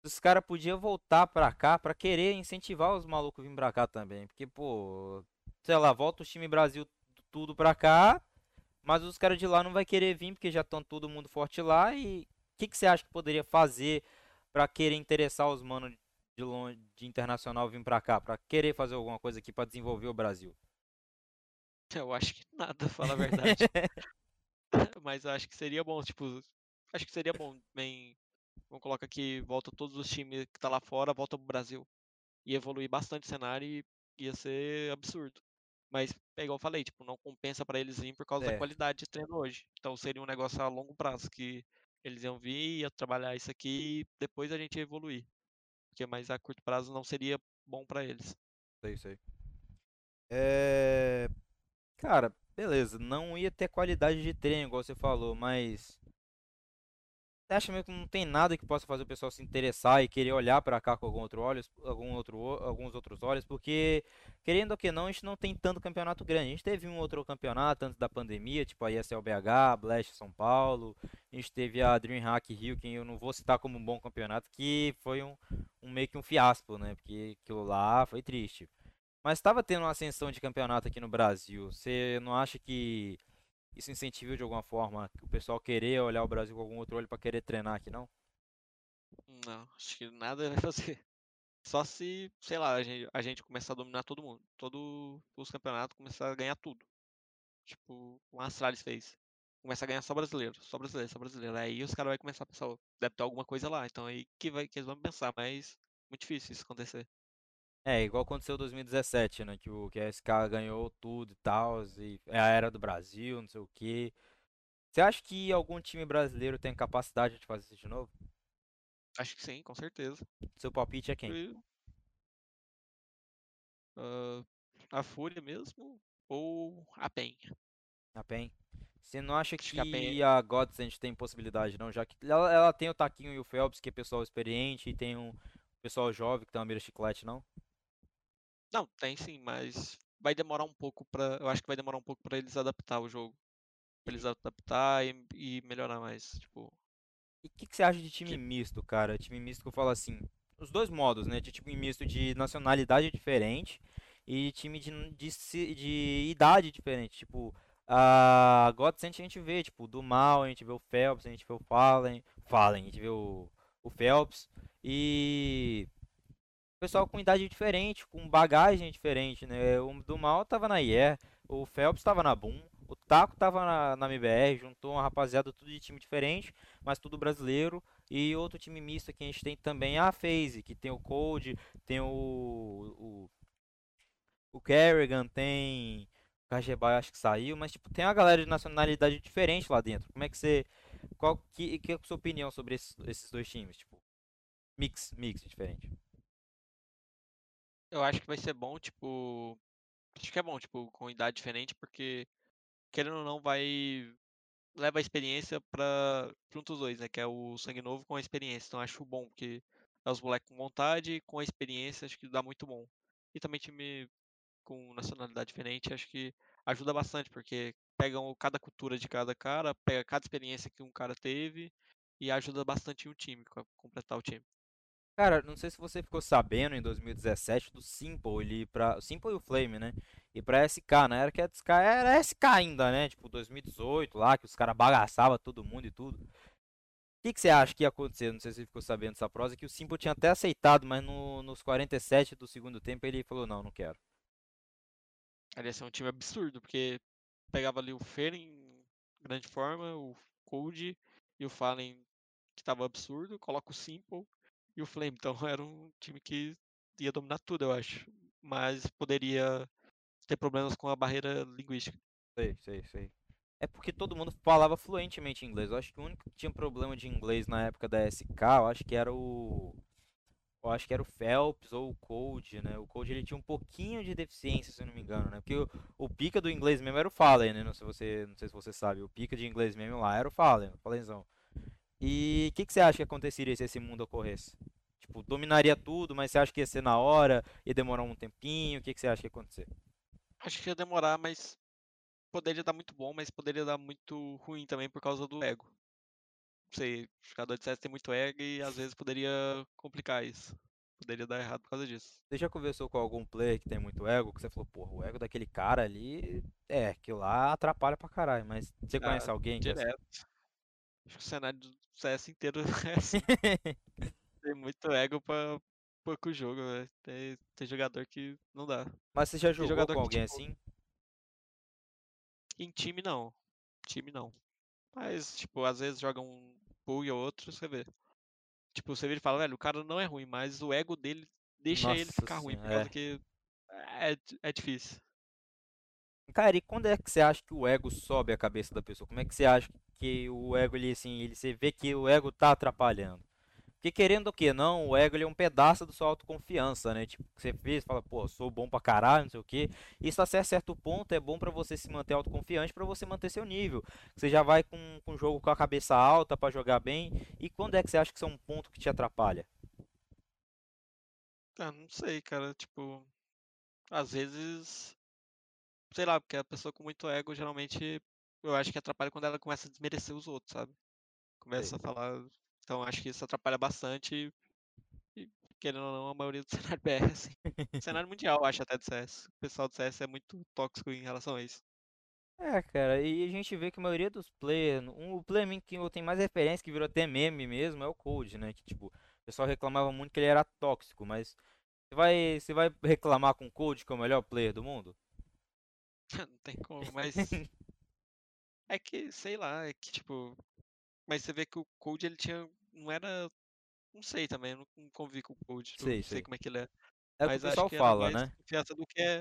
os caras podiam voltar pra cá pra querer incentivar os malucos a vir pra cá também. Porque, pô, sei lá, volta o time Brasil tudo pra cá, mas os caras de lá não vai querer vir porque já estão todo mundo forte lá. E o que, que você acha que poderia fazer pra querer interessar os manos de longe, de internacional vir pra cá? Pra querer fazer alguma coisa aqui pra desenvolver o Brasil? Eu acho que nada, falar a verdade. (laughs) Mas eu acho que seria bom, tipo, acho que seria bom, bem, vamos colocar aqui, volta todos os times que tá lá fora, volta pro Brasil. Ia evoluir bastante o cenário e ia ser absurdo. Mas é igual eu falei, tipo, não compensa pra eles vir por causa da É, qualidade de treino hoje. Então seria um negócio a longo prazo que eles iam vir, ia trabalhar isso aqui e depois a gente ia evoluir. Porque mais a curto prazo não seria bom pra eles. sei, sei. É. Cara, beleza, não ia ter qualidade de treino, igual você falou, mas. Você acha mesmo que não tem nada que possa fazer o pessoal se interessar e querer olhar pra cá com algum outro olhos, algum outro, alguns outros olhos? Porque, querendo ou que não, a gente não tem tanto campeonato grande. A gente teve um outro campeonato antes da pandemia, tipo a ESL BH, Blast São Paulo. A gente teve a DreamHack Rio, que eu não vou citar como um bom campeonato, que foi um, um meio que um fiasco, né? Porque aquilo lá foi triste. Mas estava tendo uma ascensão de campeonato aqui no Brasil. Você não acha que isso incentiva de alguma forma o pessoal querer olhar o Brasil com algum outro olho para querer treinar aqui, não? Não, acho que nada vai (laughs) fazer. Só se, sei lá, a gente, a gente começar a dominar todo mundo. Todos os campeonatos começar a ganhar tudo. Tipo, o Astralis fez. Começa a ganhar só brasileiro, só brasileiro, só brasileiro. Aí os caras vão começar a pensar, "Ô, deve ter alguma coisa lá. Então aí que, vai, que eles vão pensar, mas muito difícil isso acontecer. É, igual aconteceu em 2017, né? Que o que a SK ganhou tudo e tal, e é a era do Brasil, não sei o quê. Você acha que algum time brasileiro tem capacidade de fazer isso de novo? Acho que sim, com certeza. Seu palpite é quem? E, ah, a Fúria mesmo ou a PEN? A PEN? Você não acha Acho que a PEN que a Godsend tem possibilidade, não? Já que ela, ela tem o Taquinho e o Phelps, que é pessoal experiente, e tem um pessoal jovem que tá na mira chiclete, não? Não, tem sim, mas vai demorar um pouco pra. Eu acho que vai demorar um pouco pra eles adaptar o jogo. Pra eles E adaptar e, e melhorar mais. Tipo, o que, que você acha de time que misto, cara? Time misto que eu falo assim, os dois modos, né? De time misto de nacionalidade diferente e time de, de, de idade diferente. Tipo, a Godsend a gente vê, tipo, do Mal, a gente vê o Phelps, a gente vê o Fallen, Fallen, a gente vê o, o Phelps. E pessoal com idade diferente, com bagagem diferente, né? O do Mal tava na IE, o Phelps tava na Boom, o Taco tava na, na MBR, juntou uma rapaziada tudo de time diferente, mas tudo brasileiro. E outro time misto que a gente tem também é a FaZe, que tem o Cold, tem o, o, o Kerrigan, tem o Kajeba, acho que saiu, mas tipo, tem uma galera de nacionalidade diferente lá dentro. Como é que você. Qual que, que é a sua opinião sobre esses, esses dois times? Tipo, mix, mix diferente. Eu acho que vai ser bom, tipo. Acho que é bom, tipo, com idade diferente, porque querendo ou não, vai. Leva a experiência pra. Junto os dois, né? Que é o sangue novo com a experiência. Então acho bom, porque é os moleques com vontade, com a experiência, acho que dá muito bom. E também time com nacionalidade diferente, acho que ajuda bastante, porque pegam cada cultura de cada cara, pega cada experiência que um cara teve e ajuda bastante o time, co- completar o time. Cara, não sei se você ficou sabendo em 2017 do Simple ele. O Simple e o Flame, né? E pra SK, né? Era que SK era SK ainda, né? Tipo, 2018 lá, que os caras bagaçavam todo mundo e tudo. O que, que você acha que ia acontecer? Não sei se você ficou sabendo dessa prosa, que o Simple tinha até aceitado, mas no- nos 47 do segundo tempo ele falou, não, não quero. Ali ia ser um time absurdo, porque pegava ali o Fer em grande forma, o Cold e o Fallen que tava absurdo, coloca o Simple e o Flame. Então (laughs) era um time que ia dominar tudo, eu acho. Mas poderia ter problemas com a barreira linguística. Sei, sei, sei. É porque todo mundo falava fluentemente inglês. Eu acho que o único que tinha problema de inglês na época da SK, eu acho que era o. eu acho que era o Phelps ou o Code, né? O Code ele tinha um pouquinho de deficiência, se eu não me engano, né? Porque o, o pica do inglês mesmo era o Fallen, né? Não sei, se você, não sei se você sabe, o pica de inglês mesmo lá era o Fallen, o Fallenzão. E o que, que você acha que aconteceria se esse mundo ocorresse? Tipo, dominaria tudo, mas você acha que ia ser na hora, ia demorar um tempinho, o que, que você acha que ia acontecer? Acho que ia demorar, mas poderia dar muito bom, mas poderia dar muito ruim também por causa do ego. Não sei, o jogador de CS tem muito ego e às vezes poderia complicar isso. Poderia dar errado por causa disso. Você já conversou com algum player que tem muito ego, que você falou, porra, o ego daquele cara ali, é, que lá atrapalha pra caralho, mas você Ah, conhece alguém que é assim? Direto. Acho que o cenário CS inteiro é (laughs) assim. Tem muito ego pra pouco jogo, velho. Tem, tem jogador que não dá. Mas você já jogou jogador com que, alguém tipo, assim? Em time não. Time não. Mas, tipo, às vezes joga um bug ou outro, você vê. Tipo, você vê ele fala, velho, o cara não é ruim, mas o ego dele deixa ele Nossa ficar ruim, por senhora, causa é. que é, é difícil. Cara, e quando é que você acha que o ego sobe a cabeça da pessoa? Como é que você acha que o ego, ele, assim, ele, você vê que o ego tá atrapalhando? Porque querendo o que não, o ego ele é um pedaço da sua autoconfiança, né? Tipo, você fez, fala, pô, sou bom pra caralho, não sei o quê. Isso até certo ponto é bom pra você se manter autoconfiante, pra você manter seu nível. Você já vai com, com o jogo com a cabeça alta pra jogar bem. E quando é que você acha que isso é um ponto que te atrapalha? Ah, não sei, cara, tipo, às vezes, sei lá, porque a pessoa com muito ego, geralmente, eu acho que atrapalha quando ela começa a desmerecer os outros, sabe? Começa a falar, então acho que isso atrapalha bastante e, querendo ou não, a maioria do (laughs) cenário BR, assim. Cenário mundial, eu acho até do CS. O pessoal do CS é muito tóxico em relação a isso. É, cara, e a gente vê que a maioria dos players, um, o player que eu tenho mais referência, que virou até meme mesmo, é o Cold, né? Que tipo, o pessoal reclamava muito que ele era tóxico, mas você vai, você vai reclamar com o Cold, que é o melhor player do mundo? (laughs) Não tem como, mas (laughs) é que, sei lá, é que tipo, mas você vê que o Code ele tinha, não era, não sei também, eu não não convivi com o Code, não Sei, sei sei. como é que ele é, É o que o mas pessoal que era fala, né? confiança do que é,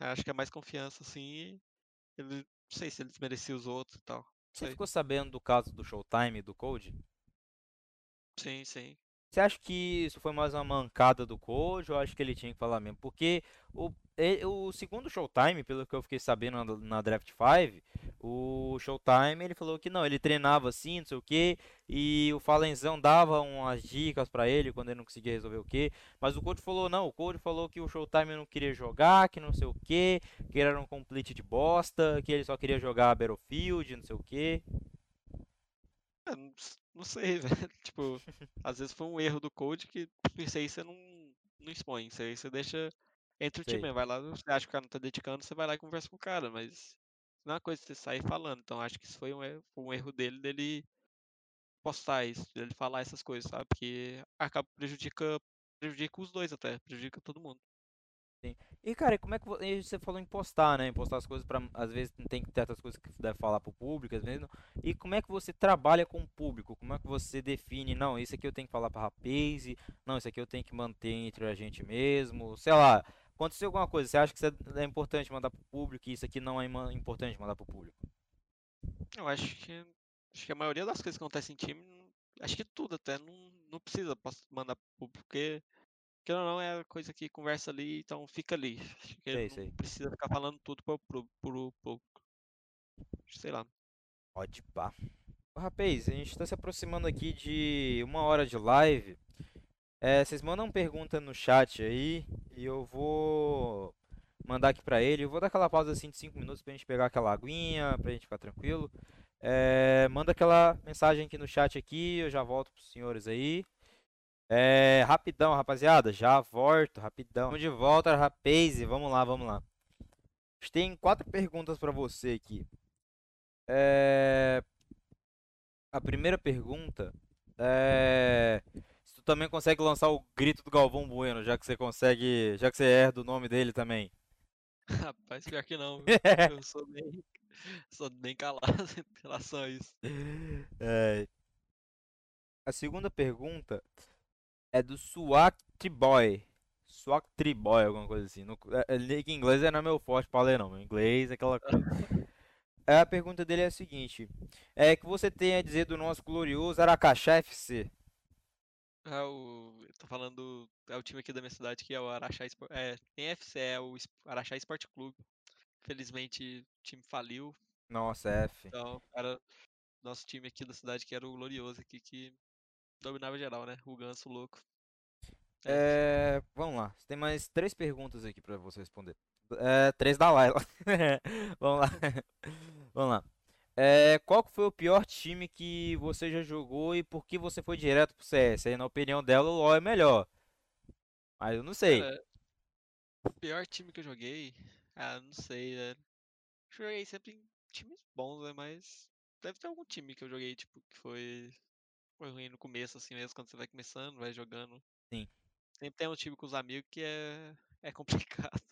é, acho que é mais confiança assim, ele, não sei se ele desmerecia os outros e tal, não Você sei. ficou sabendo do caso do Showtime do Cold? Sim, sim. Você acha que isso foi mais uma mancada do Coach ou acho que ele tinha que falar mesmo? Porque o, o segundo Showtime, pelo que eu fiquei sabendo na, na Draft 5, o Showtime ele falou que não, ele treinava assim, não sei o que, e o Falenzão dava umas dicas pra ele quando ele não conseguia resolver o que, mas o coach falou não, o coach falou que o Showtime não queria jogar, que não sei o que, que era um complete de bosta, que ele só queria jogar Battlefield, não sei o que. É, não, sei, (laughs) velho, tipo, às vezes foi um erro do Code que (laughs) isso aí você não, não expõe, isso aí você deixa entre o time, Sei. mesmo, vai lá, você acha que o cara não tá dedicando, você vai lá e conversa com o cara, mas não é uma coisa que você sair falando, então acho que isso foi um erro, um erro dele, dele postar isso, dele falar essas coisas, sabe, porque acaba prejudica, prejudica os dois até, prejudica todo mundo. Sim. E cara, como é que vo- você falou em postar, né? Em postar as coisas para às vezes tem certas coisas que você deve falar pro público, às vezes não. E como é que você trabalha com o público? Como é que você define, não, isso aqui eu tenho que falar pra rapaz, não, isso aqui eu tenho que manter entre a gente mesmo, sei lá. Aconteceu alguma coisa, você acha que é é importante mandar pro público e isso aqui não é importante mandar pro público? Eu acho que, acho que a maioria das coisas que acontecem em time, acho que tudo até, não, não precisa mandar pro público, porque não, é coisa que conversa ali, então fica ali. Acho que Sei, não sei. precisa ficar falando tudo pro, pro- sei lá. Pode pá. Rapaz, a gente tá se aproximando aqui de uma hora de live. É, vocês mandam pergunta no chat aí e eu vou mandar aqui pra ele. Eu vou dar aquela pausa assim de 5 minutos pra gente pegar aquela aguinha, pra gente ficar tranquilo. É, manda aquela mensagem aqui no chat aqui, eu já volto pros senhores aí. É, rapidão, rapaziada, já volto, rapidão. Vamos de volta, rapaz, vamos lá, vamos lá. Tem quatro perguntas pra você aqui. É, a primeira pergunta é tu também consegue lançar o grito do Galvão Bueno, já que você consegue, já que você herda o nome dele também. (laughs) Rapaz, pior que não? (laughs) Eu sou bem, sou bem calado (laughs) em relação a isso. É, a segunda pergunta é do Swag Boy. Swag Boy, alguma coisa assim. No, é, é, que inglês não é meu forte pra ler, não. Meu inglês é aquela coisa. É, a pergunta dele é a seguinte: É que você tem a dizer do nosso glorioso Aracaxá FC? É o. eu Tô falando. É o time aqui da minha cidade que é o Araxá Sport. É, nem FC, é o Es- Araxá Esporte Clube. Felizmente o time faliu. Nossa, F. Então, era nosso time aqui da cidade que era o Glorioso aqui que dominava geral, né? O Ganso louco. É. É, vamos lá. Tem mais três perguntas aqui pra você responder. É, três da Laila. (laughs) Vamos lá. Vamos lá. É, qual foi o pior time que você já jogou e por que você foi direto pro CS? Aí, na opinião dela, o LoL é melhor. Mas eu não sei. Cara, o pior time que eu joguei. Ah, não sei, velho. Joguei sempre em times bons, né? Mas deve ter algum time que eu joguei, tipo, que foi, foi ruim no começo, assim mesmo, quando você vai começando, vai jogando. Sim. Sempre tem um time com os amigos que é, é complicado. (laughs)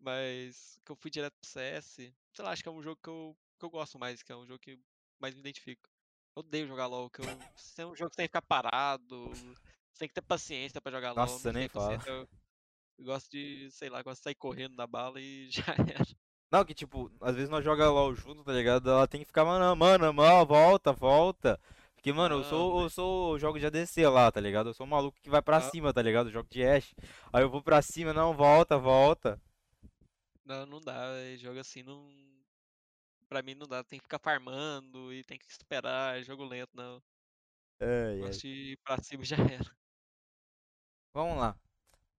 Mas que eu fui direto pro CS, sei lá, acho que é um jogo que eu, que eu gosto mais, que é um jogo que mais me identifico. Eu odeio jogar LOL, que eu, é um jogo que você tem que ficar parado, você tem que ter paciência pra jogar LOL. Nossa, eu não nem fala. eu, eu gosto de, sei lá, gosto de sair correndo da bala e (laughs) já era. Não, que tipo, às vezes nós jogamos LoL junto, tá ligado? Ela tem que ficar, mano, mano, mano, volta, volta. Porque, mano, eu sou, eu sou jogo de ADC lá, tá ligado? Eu sou um maluco que vai pra Ah. cima, tá ligado? Eu jogo de Ashe. Aí eu vou pra cima, não, volta, volta. Não, não dá, jogo assim não. Pra mim não dá, tem que ficar farmando e tem que esperar, é jogo lento, não. Ai, ai. De ir pra cima (laughs) já era. Vamos lá.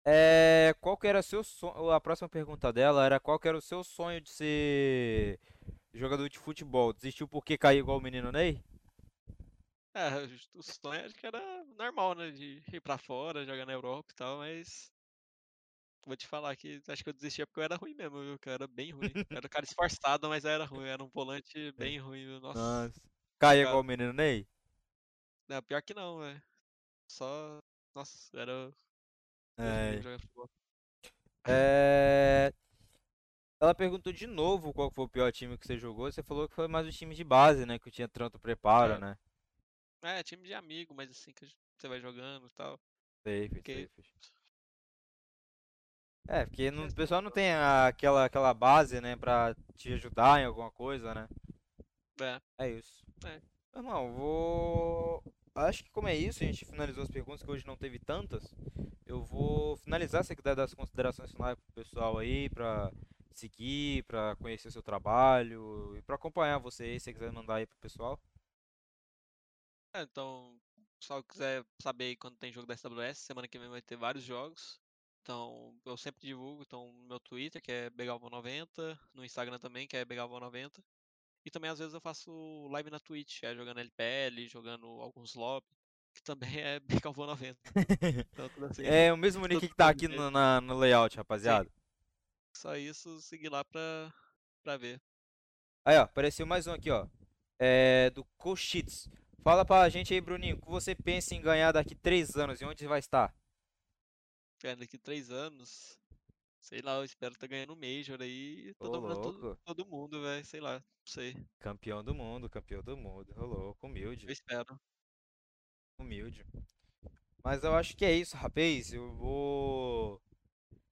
É, qual que era seu sonho? A próxima pergunta dela era qual que era o seu sonho de ser jogador de futebol? Desistiu porque caiu igual o menino Ney? É, o sonho acho que era normal, né? De ir pra fora, jogar na Europa e tal, mas. Vou te falar que acho que eu desistia porque eu era ruim mesmo, viu? Eu era bem ruim. Eu era um (laughs) cara esforçado, mas era ruim. Eu era um volante bem ruim, viu? Nossa. Nossa. Igual o menino Ney? Não, pior que não, velho. Só. Nossa, era. É. É, Ela perguntou de novo qual foi o pior time que você jogou. Você falou que foi mais o time de base, né? Que tinha tanto preparo, É. né? É, time de amigo, mas assim que você vai jogando e tal. Safe, Porque- safe. É, porque não- o pessoal não tem a- aquela, aquela base, né? Pra te ajudar em alguma coisa, né? É. É isso. É. Irmão, vou. Acho que como é isso, a gente finalizou as perguntas, que hoje não teve tantas. Eu vou finalizar, se você quiser dar as considerações finais pro pessoal aí, pra seguir, pra conhecer seu trabalho e pra acompanhar você aí, se você quiser mandar aí pro pessoal. É, então, se o pessoal quiser saber aí quando tem jogo da SWS, semana que vem vai ter vários jogos. Então, eu sempre divulgo, então, no meu Twitter, que é Begalvão90, no Instagram também, que é Begalvão90. E também, às vezes, eu faço live na Twitch, é jogando LPL, jogando alguns lobby, que também é (laughs) Begalvão90. Então, assim. É o mesmo nick que tá aqui no, na- no layout, rapaziada. Só isso, seguir lá pra, pra ver. Aí, ó, apareceu mais um aqui, ó. É do Cochits. Fala pra gente aí, Bruninho, o que você pensa em ganhar daqui três anos e onde vai estar? Cara, daqui três anos, sei lá, eu espero estar ganhando um Major aí, tô dominando todo, todo mundo, velho, sei lá, não sei, Campeão do mundo, campeão do mundo. Ô, louco, eu humilde, espero. humilde. Mas eu acho que é isso, rapaz. Eu vou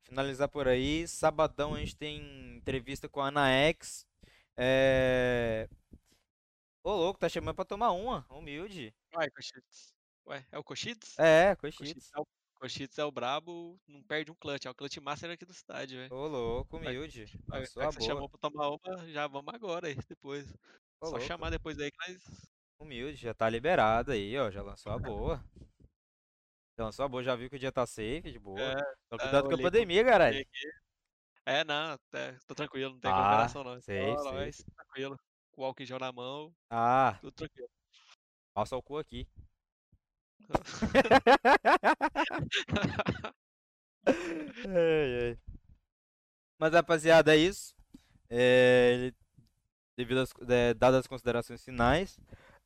finalizar por aí. Sabadão a gente tem entrevista com a Ana X. É... Ô, louco, tá chamando pra tomar uma. Humilde. Cochites. Ué, é o Cochites? É, Cochites é o, Cochites é o brabo, não perde um clutch, é o clutch master aqui do estádio, velho. Ô, louco, Vai- humilde. Vai- que você chamou pra tomar uma, já vamos agora aí, depois. Ô, Só louco. chamar depois aí que nós... Humilde, já tá liberado aí, ó. Já lançou a boa. Já lançou a boa, já viu que o dia tá safe, de boa. É, Só tá, cuidado com a pandemia, caralho. É, não, é, tô tranquilo, não tem Ah, não. sei, Só sei. nós, tranquilo. Com o álcool em gel na mão, Ah, tudo tranquilo. passa o cu aqui. Mas, rapaziada, é isso. É, devido às, é, dadas as considerações finais.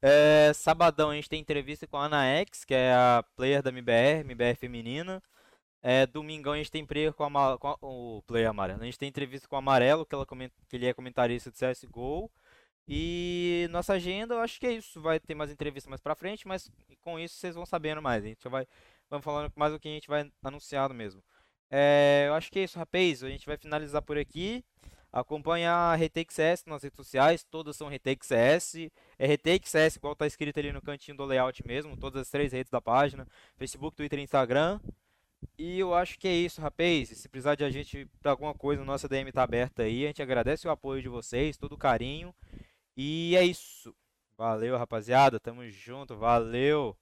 É, sabadão a gente tem entrevista com a Ana X, que é a player da MBR, MBR feminina. É, domingão a gente tem player com, a, com a- o player amarelo. A gente tem entrevista com o Amarelo, que, ela que ele é comentarista de CSGO. E nossa agenda, eu acho que é isso. Vai ter mais entrevista mais pra frente, mas com isso vocês vão sabendo mais. A gente vai vamos falando mais o que a gente vai anunciando mesmo. É, eu acho que é isso, rapaz. A gente vai finalizar por aqui. Acompanha a Retake CS nas redes sociais, todas são Retake CS. É Retake CS, igual tá escrito ali no cantinho do layout mesmo, todas as três redes da página: Facebook, Twitter e Instagram. E eu acho que é isso, rapaz. Se precisar de a gente pra alguma coisa, nossa DM tá aberta aí. A gente agradece o apoio de vocês, todo o carinho. E é isso. Valeu, rapaziada. Tamo junto. Valeu.